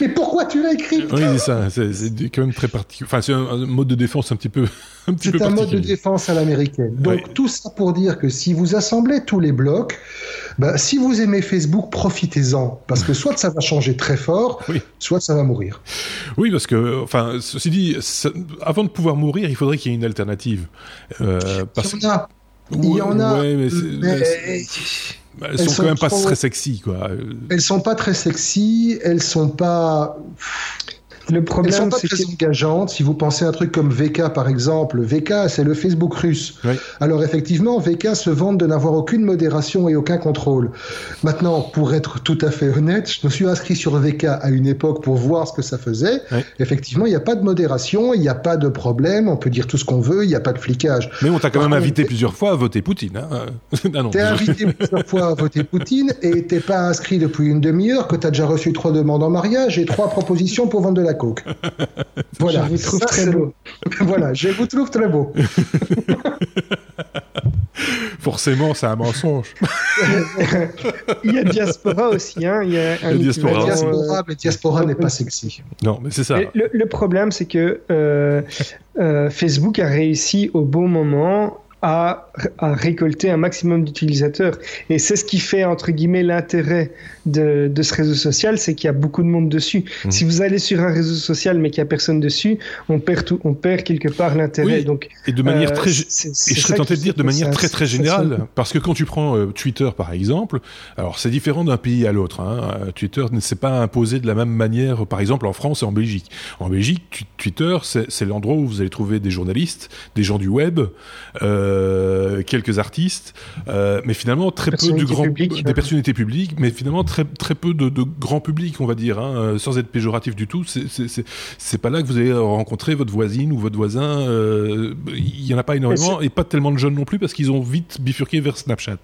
Mais pourquoi tu l'as écrit Oui, c'est ça. C'est quand même très particulier. Enfin, c'est un, mode de défense un petit peu. c'est un mode de défense à l'américaine. Donc tout ça pour dire que si vous assemblez tous les blocs, bah, si vous aimez Facebook, profitez-en parce que soit ça va changer très fort, soit ça va mourir. Oui, parce que, enfin, ceci dit, avant de pouvoir mourir, il faudrait qu'il y ait une alternative. Euh, parce... Il y en a. Il y en a. mais elles, sont, quand même pas très sexy, quoi. Elles sont pas très sexy, elles sont pas. Le problème, Elles sont pas c'est très que engageantes. Si vous pensez à un truc comme VK, par exemple, VK, c'est le Facebook russe. Oui. Alors effectivement, VK se vante de n'avoir aucune modération et aucun contrôle. Maintenant, pour être tout à fait honnête, je me suis inscrit sur VK à une époque pour voir ce que ça faisait. Oui. Effectivement, il n'y a pas de modération, il n'y a pas de problème, on peut dire tout ce qu'on veut, il n'y a pas de flicage. Mais on t'a quand Par même invité plusieurs fois à voter Poutine. Hein ah non, T'es invité plusieurs fois à voter Poutine et t'es pas inscrit depuis une demi-heure que t'as déjà reçu trois demandes en mariage et trois propositions pour vendre de la coke. Voilà. je vous trouve Ça, très beau. voilà, je vous trouve très beau. forcément, c'est un mensonge. Il y a diaspora aussi, hein. Il y a un diaspora équivalent, aussi. euh, diaspora, mais diaspora n'est pas sexy. Non, mais c'est ça. Mais Le, le problème, c'est que euh, euh, Facebook a réussi au bon moment à, à récolter un maximum d'utilisateurs. Et c'est ce qui fait, entre guillemets, l'intérêt de, de ce réseau social, c'est qu'il y a beaucoup de monde dessus. Mhm. Si vous allez sur un réseau social mais qu'il n'y a personne dessus, on perd, tout, on perd quelque part l'intérêt. Oui, Donc, Et de manière euh, très. Et je serais tenté de dire de manière très très générale, parce que quand tu prends euh, Twitter par exemple, alors c'est différent d'un pays à l'autre. Hein. Euh, Twitter ne s'est pas imposé de la même manière, par exemple en France et en Belgique. En Belgique, tu- Twitter, c'est l'endroit où vous allez trouver des journalistes, des gens du web, euh, quelques artistes, euh, mais finalement très peu de grands, publiques, des personnalités publiques, mais finalement très très peu de, de grand public, on va dire, hein, euh, sans être péjoratif du tout. C'est- pas là que vous allez rencontrer votre voisine ou votre voisin. euh, Il y en a pas énormément et pas tellement de jeunes non plus parce qu'ils ont vite bifurqué vers Snapchat.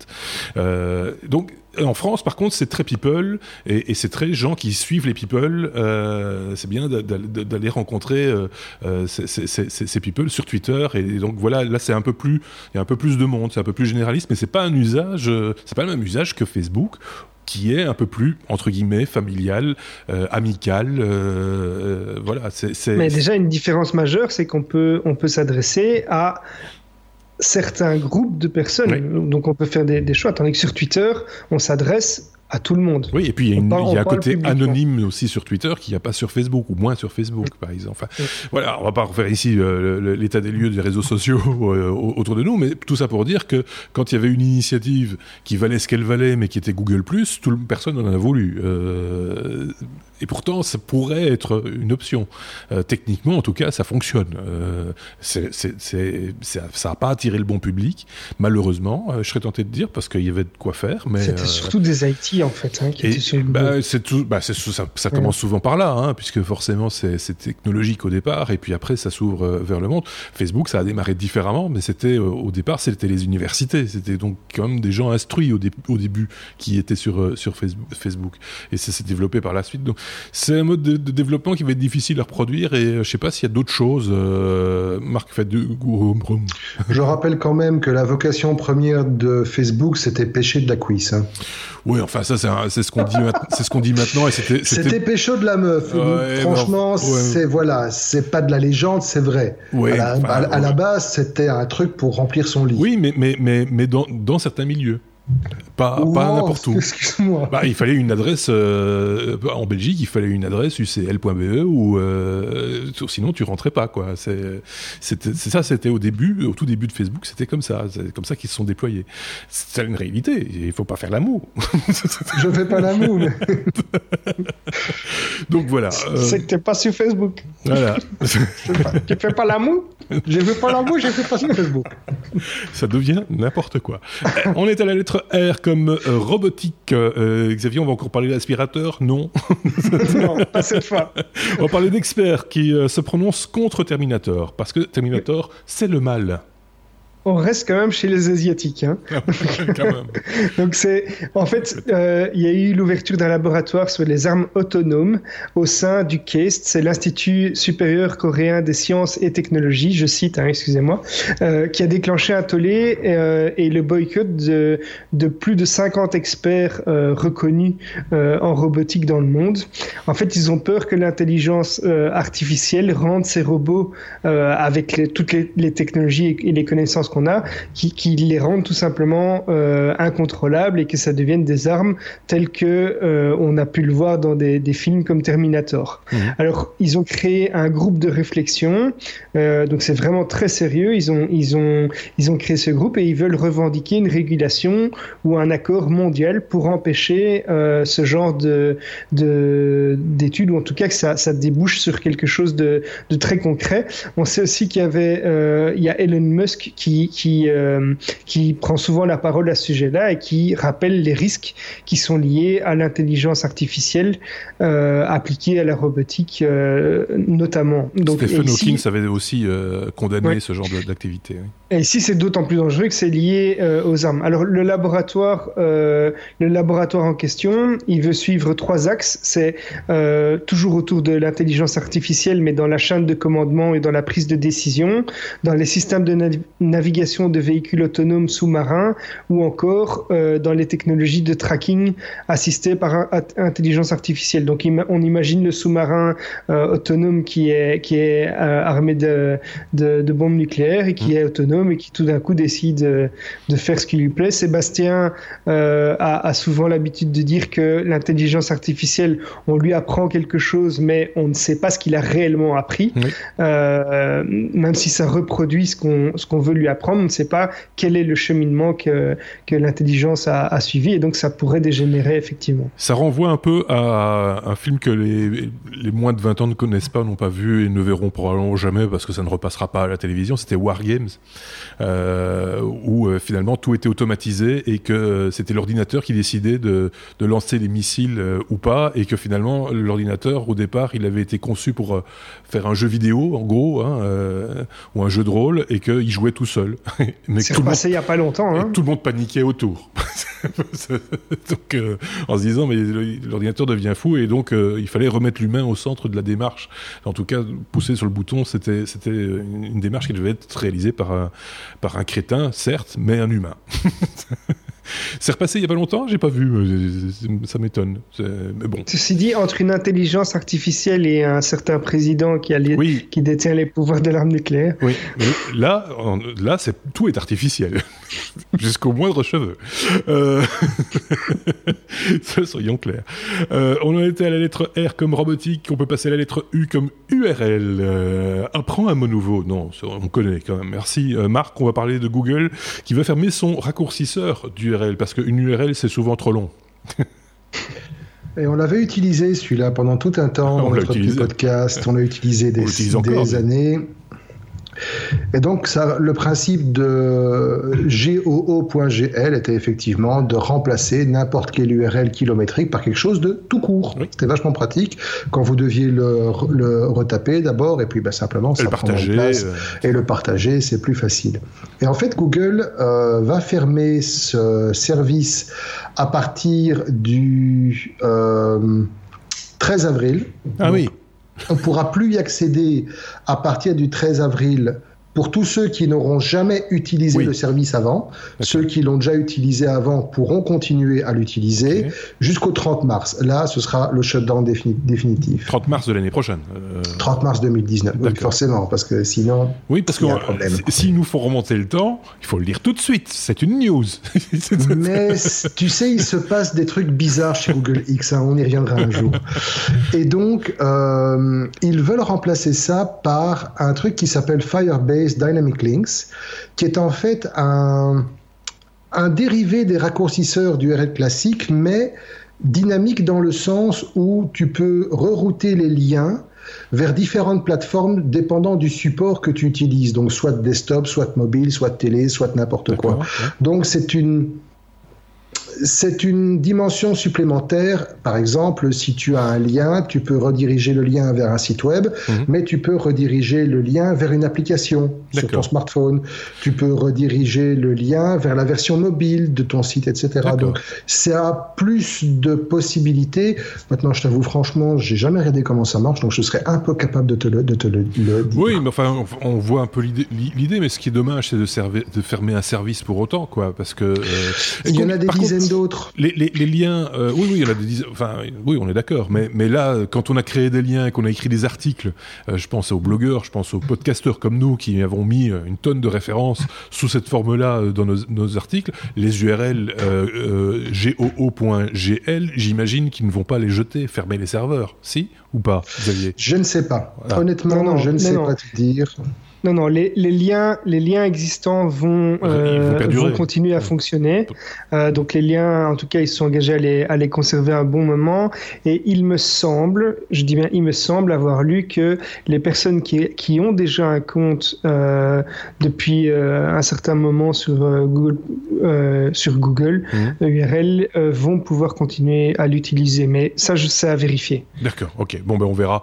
Euh, donc en France, par contre, c'est très people et, c'est très gens qui suivent les people. Euh, c'est bien d'a- d'a- d'aller rencontrer euh, euh, ces, people sur Twitter et donc voilà, là c'est un peu plus, il y a un peu plus de monde, c'est un peu plus généraliste, mais c'est pas un usage, c'est pas le même usage que Facebook qui est un peu plus entre guillemets familial, amical, voilà. Mais déjà, une différence majeure, c'est qu'on peut, on peut s'adresser à certains groupes de personnes. Donc, on peut faire des, des choix. Tandis que sur Twitter, on s'adresse à tout le monde. Oui, et puis il y a, On une- parle- il y a on un côté anonyme aussi sur Twitter qu'il n'y a pas sur Facebook, ou moins sur Facebook, par exemple. Enfin, Oui. Voilà, on va pas refaire ici euh, l'état des lieux des réseaux sociaux euh, au- autour de nous, mais tout ça pour dire que quand il y avait une initiative qui valait ce qu'elle valait, mais qui était Google+, tout personne n'en a voulu. Euh, et pourtant, ça pourrait être une option. Euh, techniquement, en tout cas, ça fonctionne. Euh, c'est- c'est- c'est- ça n'a pas attiré le bon public, malheureusement. euh, je serais tenté de dire, parce qu'il y avait de quoi faire. mais C'était euh, surtout des IT, en fait, hein, qui et étaient bah, c'est tout, bah, c'est ça, ça Ouais. commence souvent par là, hein, puisque forcément c'est c'est technologique au départ, et puis après ça s'ouvre euh, vers le monde. Facebook, ça a démarré différemment, mais c'était au départ c'était les universités, c'était donc quand même des gens instruits au, dé- au début qui étaient sur sur Facebook, Facebook. et ça s'est développé par la suite. Donc c'est un mode de, de développement qui va être difficile à reproduire, et euh, je sais pas s'il y a d'autres choses. Euh, Marc fait de Je rappelle quand même que la vocation première de Facebook, c'était pêcher de la cuisse. hein. Oui, enfin ça c'est ce qu'on dit, c'est ce qu'on dit maintenant, et c'était C'était pécho de la meuf. Ouais, Franchement, ouais. c'est voilà, c'est pas de la légende, c'est vrai. Ouais, à, la, enfin, à- à la ouais. base, c'était un truc pour remplir son lit. Oui, mais, mais, mais, mais dans, dans certains milieux. Pas, Oh, pas n'importe où. Excuse-moi. Bah, il fallait une adresse euh, en Belgique, il fallait une adresse ucl.be ou euh, sinon tu rentrais pas quoi. C'est ça, c'était au début, au tout début de Facebook, c'était comme ça, c'est comme ça qu'ils se sont déployés. C'est une réalité. Il faut pas faire l'amour. Je fais pas l'amour. mais- Donc voilà. euh, C'est que t'es pas sur Facebook. voilà. Pas. tu fais pas l'amour? Je fais pas l'amour, je fais pas sur Facebook. ça devient n'importe quoi. Euh, on est à la lettre R comme euh, robotique. Euh, Xavier, on va encore parler d'aspirateur? Non. Non, pas cette fois. On va parler d'experts qui se prononcent contre Terminator, parce que Terminator, c'est le mal. On reste quand même chez les Asiatiques. Hein. Même. Donc c'est, en fait, euh, il y a eu l'ouverture d'un laboratoire sur les armes autonomes au sein du KAST, c'est l'Institut supérieur coréen des sciences et technologies, je cite, hein, excusez-moi, euh, qui a déclenché un tollé euh, et le boycott de, de plus de 50 experts reconnus en robotique dans le monde. En fait, ils ont peur que l'intelligence artificielle rende ces robots avec les- toutes les, les technologies et les connaissances qu'on a, qui, qui, les rendent tout simplement euh, incontrôlables et que ça devienne des armes telles que euh, on a pu le voir dans des, des films comme Terminator. Mmh. Alors, ils ont créé un groupe de réflexion, euh, donc c'est vraiment très sérieux. Ils ont, ils ont, ils ont créé ce groupe et ils veulent revendiquer une régulation ou un accord mondial pour empêcher ce genre de d'études ou en tout cas que ça, ça débouche sur quelque chose de, de très concret. On sait aussi qu'il y avait, il y a Elon Musk qui qui euh, qui prend souvent la parole à ce sujet-là et qui rappelle les risques qui sont liés à l'intelligence artificielle euh, appliquée à la robotique euh, notamment. Donc, Stephen Hawking avait aussi condamné ce genre d'activité. Oui. Et ici, c'est d'autant plus dangereux que c'est lié aux armes. Alors, le laboratoire, le laboratoire en question, il veut suivre trois axes. C'est toujours autour de l'intelligence artificielle, mais dans la chaîne de commandement et dans la prise de décision, dans les systèmes de nav navigation de véhicules autonomes sous-marins, ou encore euh, dans les technologies de tracking assistées par intelligence artificielle. Donc, on imagine le sous-marin euh, autonome qui est qui est euh, armé de, de, de bombes nucléaires et qui mmh. est autonome et qui tout d'un coup décide de faire ce qui lui plaît. Sébastien a, a, souvent l'habitude de dire que l'intelligence artificielle, on lui apprend quelque chose, mais on ne sait pas ce qu'il a réellement appris. Oui. Euh, même si ça reproduit ce qu'on ce qu'on veut lui apprendre, on ne sait pas quel est le cheminement que, que l'intelligence a, suivi, et donc ça pourrait dégénérer effectivement. Ça renvoie un peu à un film que les, les moins de 20 ans ne connaissent pas, n'ont pas vu et ne verront probablement jamais parce que ça ne repassera pas à la télévision. C'était War Games euh, où euh, finalement tout était automatisé et que c'était l'ordinateur qui décidait de, de, lancer les missiles euh, ou pas, et que finalement l'ordinateur au départ il avait été conçu pour faire un jeu vidéo en gros, hein, ou un jeu de rôle, et qu'il jouait tout seul. Mais c'est passé il y a pas longtemps. Hein. Tout le monde paniquait autour. donc en se disant mais l'ordinateur devient fou et donc il fallait remettre l'humain au centre de la démarche. En tout cas pousser sur le bouton c'était c'était une démarche qui devait être réalisée par un, par un crétin, certes, mais un humain. C'est repassé il y a pas longtemps, j'ai pas vu, ça m'étonne. Mais bon. Ceci dit, entre une intelligence artificielle et un certain président qui, a les, oui. qui détient les pouvoirs de l'arme nucléaire. Oui, mais là, là c'est, tout est artificiel, jusqu'au moindre cheveu. Euh... Soyons clairs. Euh, on en était à la lettre R comme robotique, on peut passer à la lettre U comme URL. Euh, apprends un mot nouveau. Non, on connaît quand même. Merci euh, Marc, on va parler de Google qui va fermer son raccourcisseur parce qu'une URL, c'est souvent trop long. Et on l'avait utilisé celui-là pendant tout un temps dans notre petit podcast. On l'a utilisé des, des années. Et donc, ça, le principe de goo.gl était effectivement de remplacer n'importe quelle URL kilométrique par quelque chose de tout court. Oui. C'était vachement pratique quand vous deviez le, le retaper d'abord et puis ben, simplement ça prend partager, place euh... et le partager, c'est plus facile. Et en fait, Google euh, va fermer ce service à partir du euh, 13 avril. Ah donc, oui. On ne pourra plus y accéder à partir du 13 avril pour tous ceux qui n'auront jamais utilisé oui. le service avant. Ceux qui l'ont déjà utilisé avant pourront continuer à l'utiliser okay. jusqu'au 30 mars. Là, ce sera le shutdown défini définitif. 30 mars de l'année prochaine. Euh... 30 mars 2019, oui, forcément, parce que sinon. Oui, parce que s'il nous faut remonter le temps, il faut le lire tout de suite. C'est une news. Mais tu sais, il se passe des trucs bizarres chez Google X. Hein, on y reviendra un jour. Et donc, euh, ils veulent remplacer ça par un truc qui s'appelle Firebase Dynamic Links, qui est en fait un, un dérivé des raccourcisseurs d'URL classique, mais dynamique dans le sens où tu peux rerouter les liens vers différentes plateformes dépendant du support que tu utilises, donc soit desktop, soit mobile, soit télé, soit n'importe quoi. Ouais. Donc c'est une c'est une dimension supplémentaire. Par exemple, si tu as un lien, tu peux rediriger le lien vers un site web, mmh. mais tu peux rediriger le lien vers une application sur ton smartphone. Tu peux rediriger le lien vers la version mobile de ton site, etc. Donc, ça a plus de possibilités. Maintenant, je t'avoue franchement, j'ai jamais regardé comment ça marche, donc je serais un peu capable de te le, de te le, le dire. Oui, mais enfin, on, voit un peu l'idée, mais ce qui est dommage, c'est de, de, fermer un service pour autant, quoi, parce que. Euh, il y en a des dizaines d'autres. Les, les, les, liens, euh, oui, oui, il y en a des dizaines, enfin, oui, on est d'accord, mais, mais là, quand on a créé des liens, qu'on a écrit des articles, euh, je pense aux blogueurs, je pense aux podcasteurs comme nous qui avons mis une tonne de références sous cette forme-là dans nos, nos, articles, les URL euh, goo.gl, j'imagine qu'ils ne vont pas les jeter, fermer les serveurs, si ou pas, Xavier? Je ne sais pas. Honnêtement, non, je ne sais pas te dire. Non, non, les, les, liens, les liens existants vont, euh, vont continuer à fonctionner. Euh, donc les liens, en tout cas, ils sont engagés à les, à les conserver un bon moment. Et il me semble, je dis bien, il me semble avoir lu que les personnes qui, qui ont déjà un compte euh, depuis un certain moment sur Google, sur Google mmh. URL vont pouvoir continuer à l'utiliser. Mais ça, je sais à vérifier. D'accord, ok. Bon, ben on verra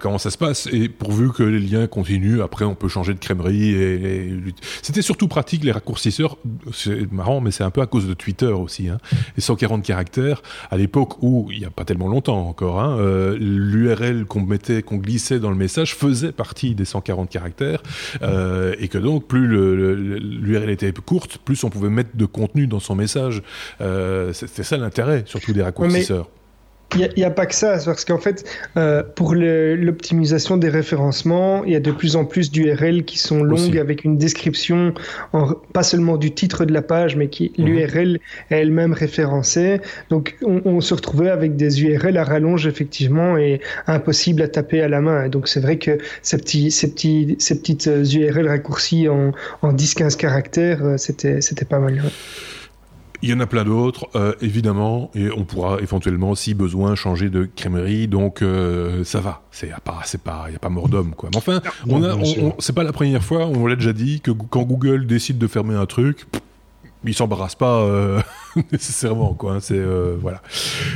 comment ça se passe. Et pourvu que les liens continuent, après on peut changer de crèmerie. Et, C'était surtout pratique les raccourcisseurs. C'est marrant, mais c'est un peu à cause de Twitter aussi. Hein. Les 140 caractères, à l'époque où, il n'y a pas tellement longtemps encore, hein, euh, l'URL qu'on mettait, qu'on glissait dans le message faisait partie des 140 caractères. Euh, et que donc, plus l'URL était courte, plus on pouvait mettre de contenu dans son message. Euh, C'était ça l'intérêt, surtout des raccourcisseurs. Il n'y a, pas que ça, parce qu'en fait, euh, pour l'optimisation des référencements, il y a de plus en plus d'URL qui sont longues avec une description, en, pas seulement du titre de la page, mais qui mhm. l'URL est elle-même référencée. Donc, on, on, se retrouvait avec des URL à rallonge, effectivement, et impossible à taper à la main. Et donc, c'est vrai que ces, petits, ces, petits, ces petites URL raccourcies en, en 10-15 caractères, euh, c'était pas mal. Il y en a plein d'autres, euh, évidemment, et on pourra éventuellement, si besoin, changer de crèmerie. Donc euh, ça va, c'est pas, c'est pas, il y a pas mort d'homme quoi. Mais enfin, on a, c'est pas la première fois, on l'a déjà dit, que quand Google décide de fermer un truc, il s'embarrasse pas euh, nécessairement quoi. Hein, c'est euh, voilà.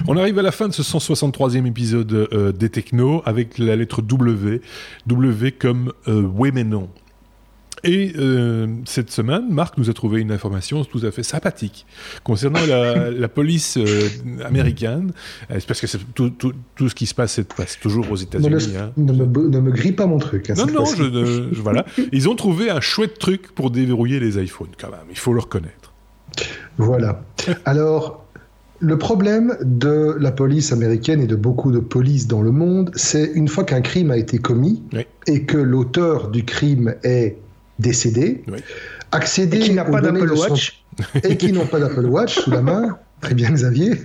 On arrive à la fin de ce 163e épisode euh, des Technos avec la lettre W, W comme oui mais non. Et euh, cette semaine, Marc nous a trouvé une information tout à fait sympathique concernant la, la police euh, américaine. Euh, parce que tout, tout, tout, ce qui se passe, passe toujours aux États-Unis. Hein. Ne, me, ne me grille pas mon truc. Hein, non, non, je, je, voilà. Ils ont trouvé un chouette truc pour déverrouiller les iPhones, quand même. Il faut le reconnaître. Voilà. Alors, le problème de la police américaine et de beaucoup de polices dans le monde, c'est une fois qu'un crime a été commis oui. et que l'auteur du crime est décédé, oui. accéder et qui n'a pas d'Apple Watch son... et qui n'ont pas d'Apple Watch sous la main, très bien Xavier,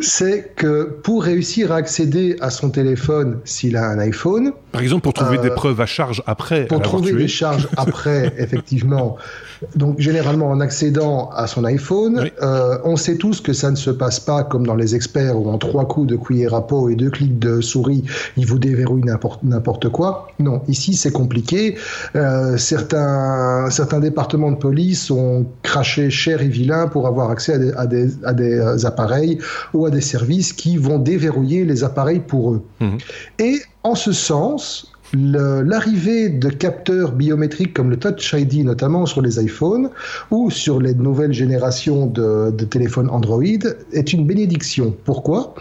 c'est que pour réussir à accéder à son téléphone s'il a un iPhone, par exemple pour trouver euh, des preuves à charge après, pour trouver des charges après, effectivement, donc généralement en accédant à son iPhone, oui. euh, on sait tous que ça ne se passe pas comme dans les experts où en trois coups de cuillère à peau et deux clics de souris, il vous déverrouille n'importe quoi. Non, ici c'est compliqué. Euh, certains, certains départements de police ont craché cher et vilain pour avoir accès à des, à des, à des appareils ou à des services qui vont déverrouiller les appareils pour eux. Mmh. Et en ce sens, l'arrivée de capteurs biométriques comme le Touch ID, notamment sur les iPhones ou sur les nouvelles générations de, de téléphones Android, est une bénédiction. Pourquoi?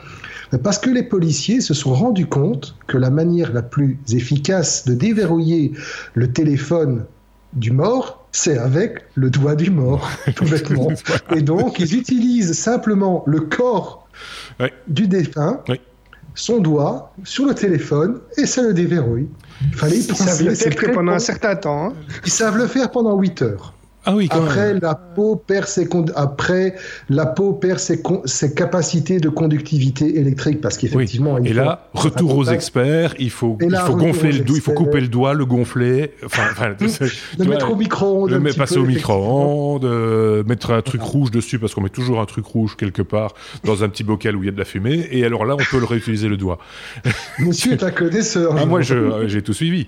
Parce que les policiers se sont rendus compte que la manière la plus efficace de déverrouiller le téléphone du mort, c'est avec le doigt du mort, tout bêtement. Et donc, ils utilisent simplement le corps oui. du défunt oui son doigt sur le téléphone et ça le déverrouille. Il fallait y penser. Ils savent le faire pendant un certain temps. Hein. Ils savent le faire pendant 8 heures. Ah oui, après, la peau perd ses après la peau perd ses, ses capacités de conductivité électrique parce qu'effectivement. Oui. Et là, retour aux experts, il faut, il faut gonfler le doigt, il faut couper le doigt, le gonfler, enfin, enfin le mettre au micro-ondes, le mettre passer au micro-ondes, euh, mettre un truc rouge dessus parce qu'on met toujours un truc rouge quelque part dans un petit bocal où il y a de la fumée. Et alors là, on peut le réutiliser le doigt. Monsieur est un connaisseur. Ah, moi, j'ai tout suivi.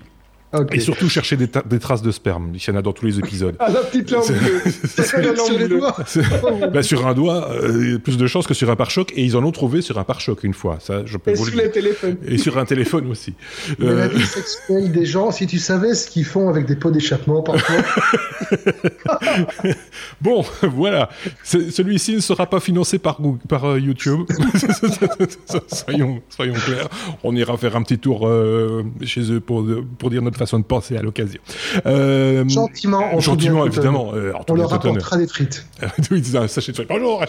Okay. Et surtout chercher des, des, traces de sperme. Il y en a dans tous les épisodes. Ah, la petite bleue. sur les doigts. bah, sur un doigt, euh, plus de chances que sur un pare-choc. Et ils en ont trouvé sur un pare-choc une fois. Ça, je peux et vous sur le les téléphones. Et sur un téléphone aussi. Mais euh... la vie sexuelle des gens, si tu savais ce qu'ils font avec des pots d'échappement parfois. bon, voilà. Celui-ci ne sera pas financé par, par euh, YouTube. soyons, soyons clairs. On ira faire un petit tour euh, chez eux pour, pour dire notre façon de penser à l'occasion. Euh, gentiment, évidemment. on leur apportera des frites. oui, un sachet de frites. Bonjour,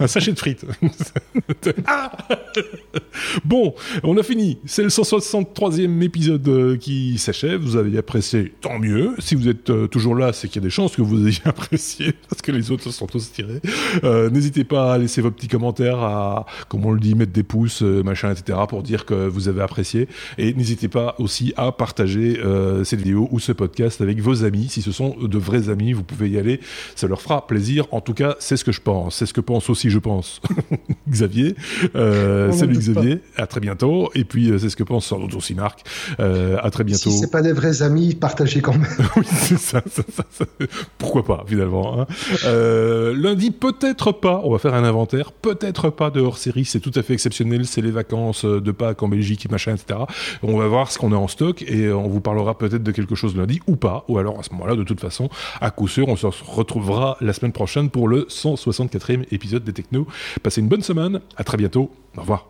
un sachet de frites. ah bon, on a fini. C'est le 163e épisode qui s'achève. Vous avez apprécié, tant mieux. Si vous êtes toujours là, c'est qu'il y a des chances que vous ayez apprécié, parce que les autres se sont tous tirés. N'hésitez pas à laisser vos petits commentaires, à, comme on le dit, mettre des pouces, machin, etc., pour dire que vous avez apprécié. Et n'hésitez pas aussi à partager euh, cette vidéo ou ce podcast avec vos amis. Si ce sont de vrais amis, vous pouvez y aller. Ça leur fera plaisir. En tout cas, c'est ce que je pense. C'est ce que pense aussi, je pense, Xavier. Euh, salut Xavier. À très bientôt. Et puis, euh, c'est ce que pense sans doute aussi Marc. À très bientôt. Si c'est pas des vrais amis, partagez quand même. oui, c'est ça, Pourquoi pas, finalement. Hein. Lundi, peut-être pas. On va faire un inventaire. Peut-être pas de hors série. C'est tout à fait exceptionnel. C'est les vacances de Pâques en Belgique, machin, etc. On va voir ce qu'on a en stock et on vous parlera peut-être de quelque chose lundi ou pas. Ou alors à ce moment-là, de toute façon, à coup sûr, on se retrouvera la semaine prochaine pour le 164e épisode des Techno. Passez une bonne semaine. À très bientôt. Au revoir.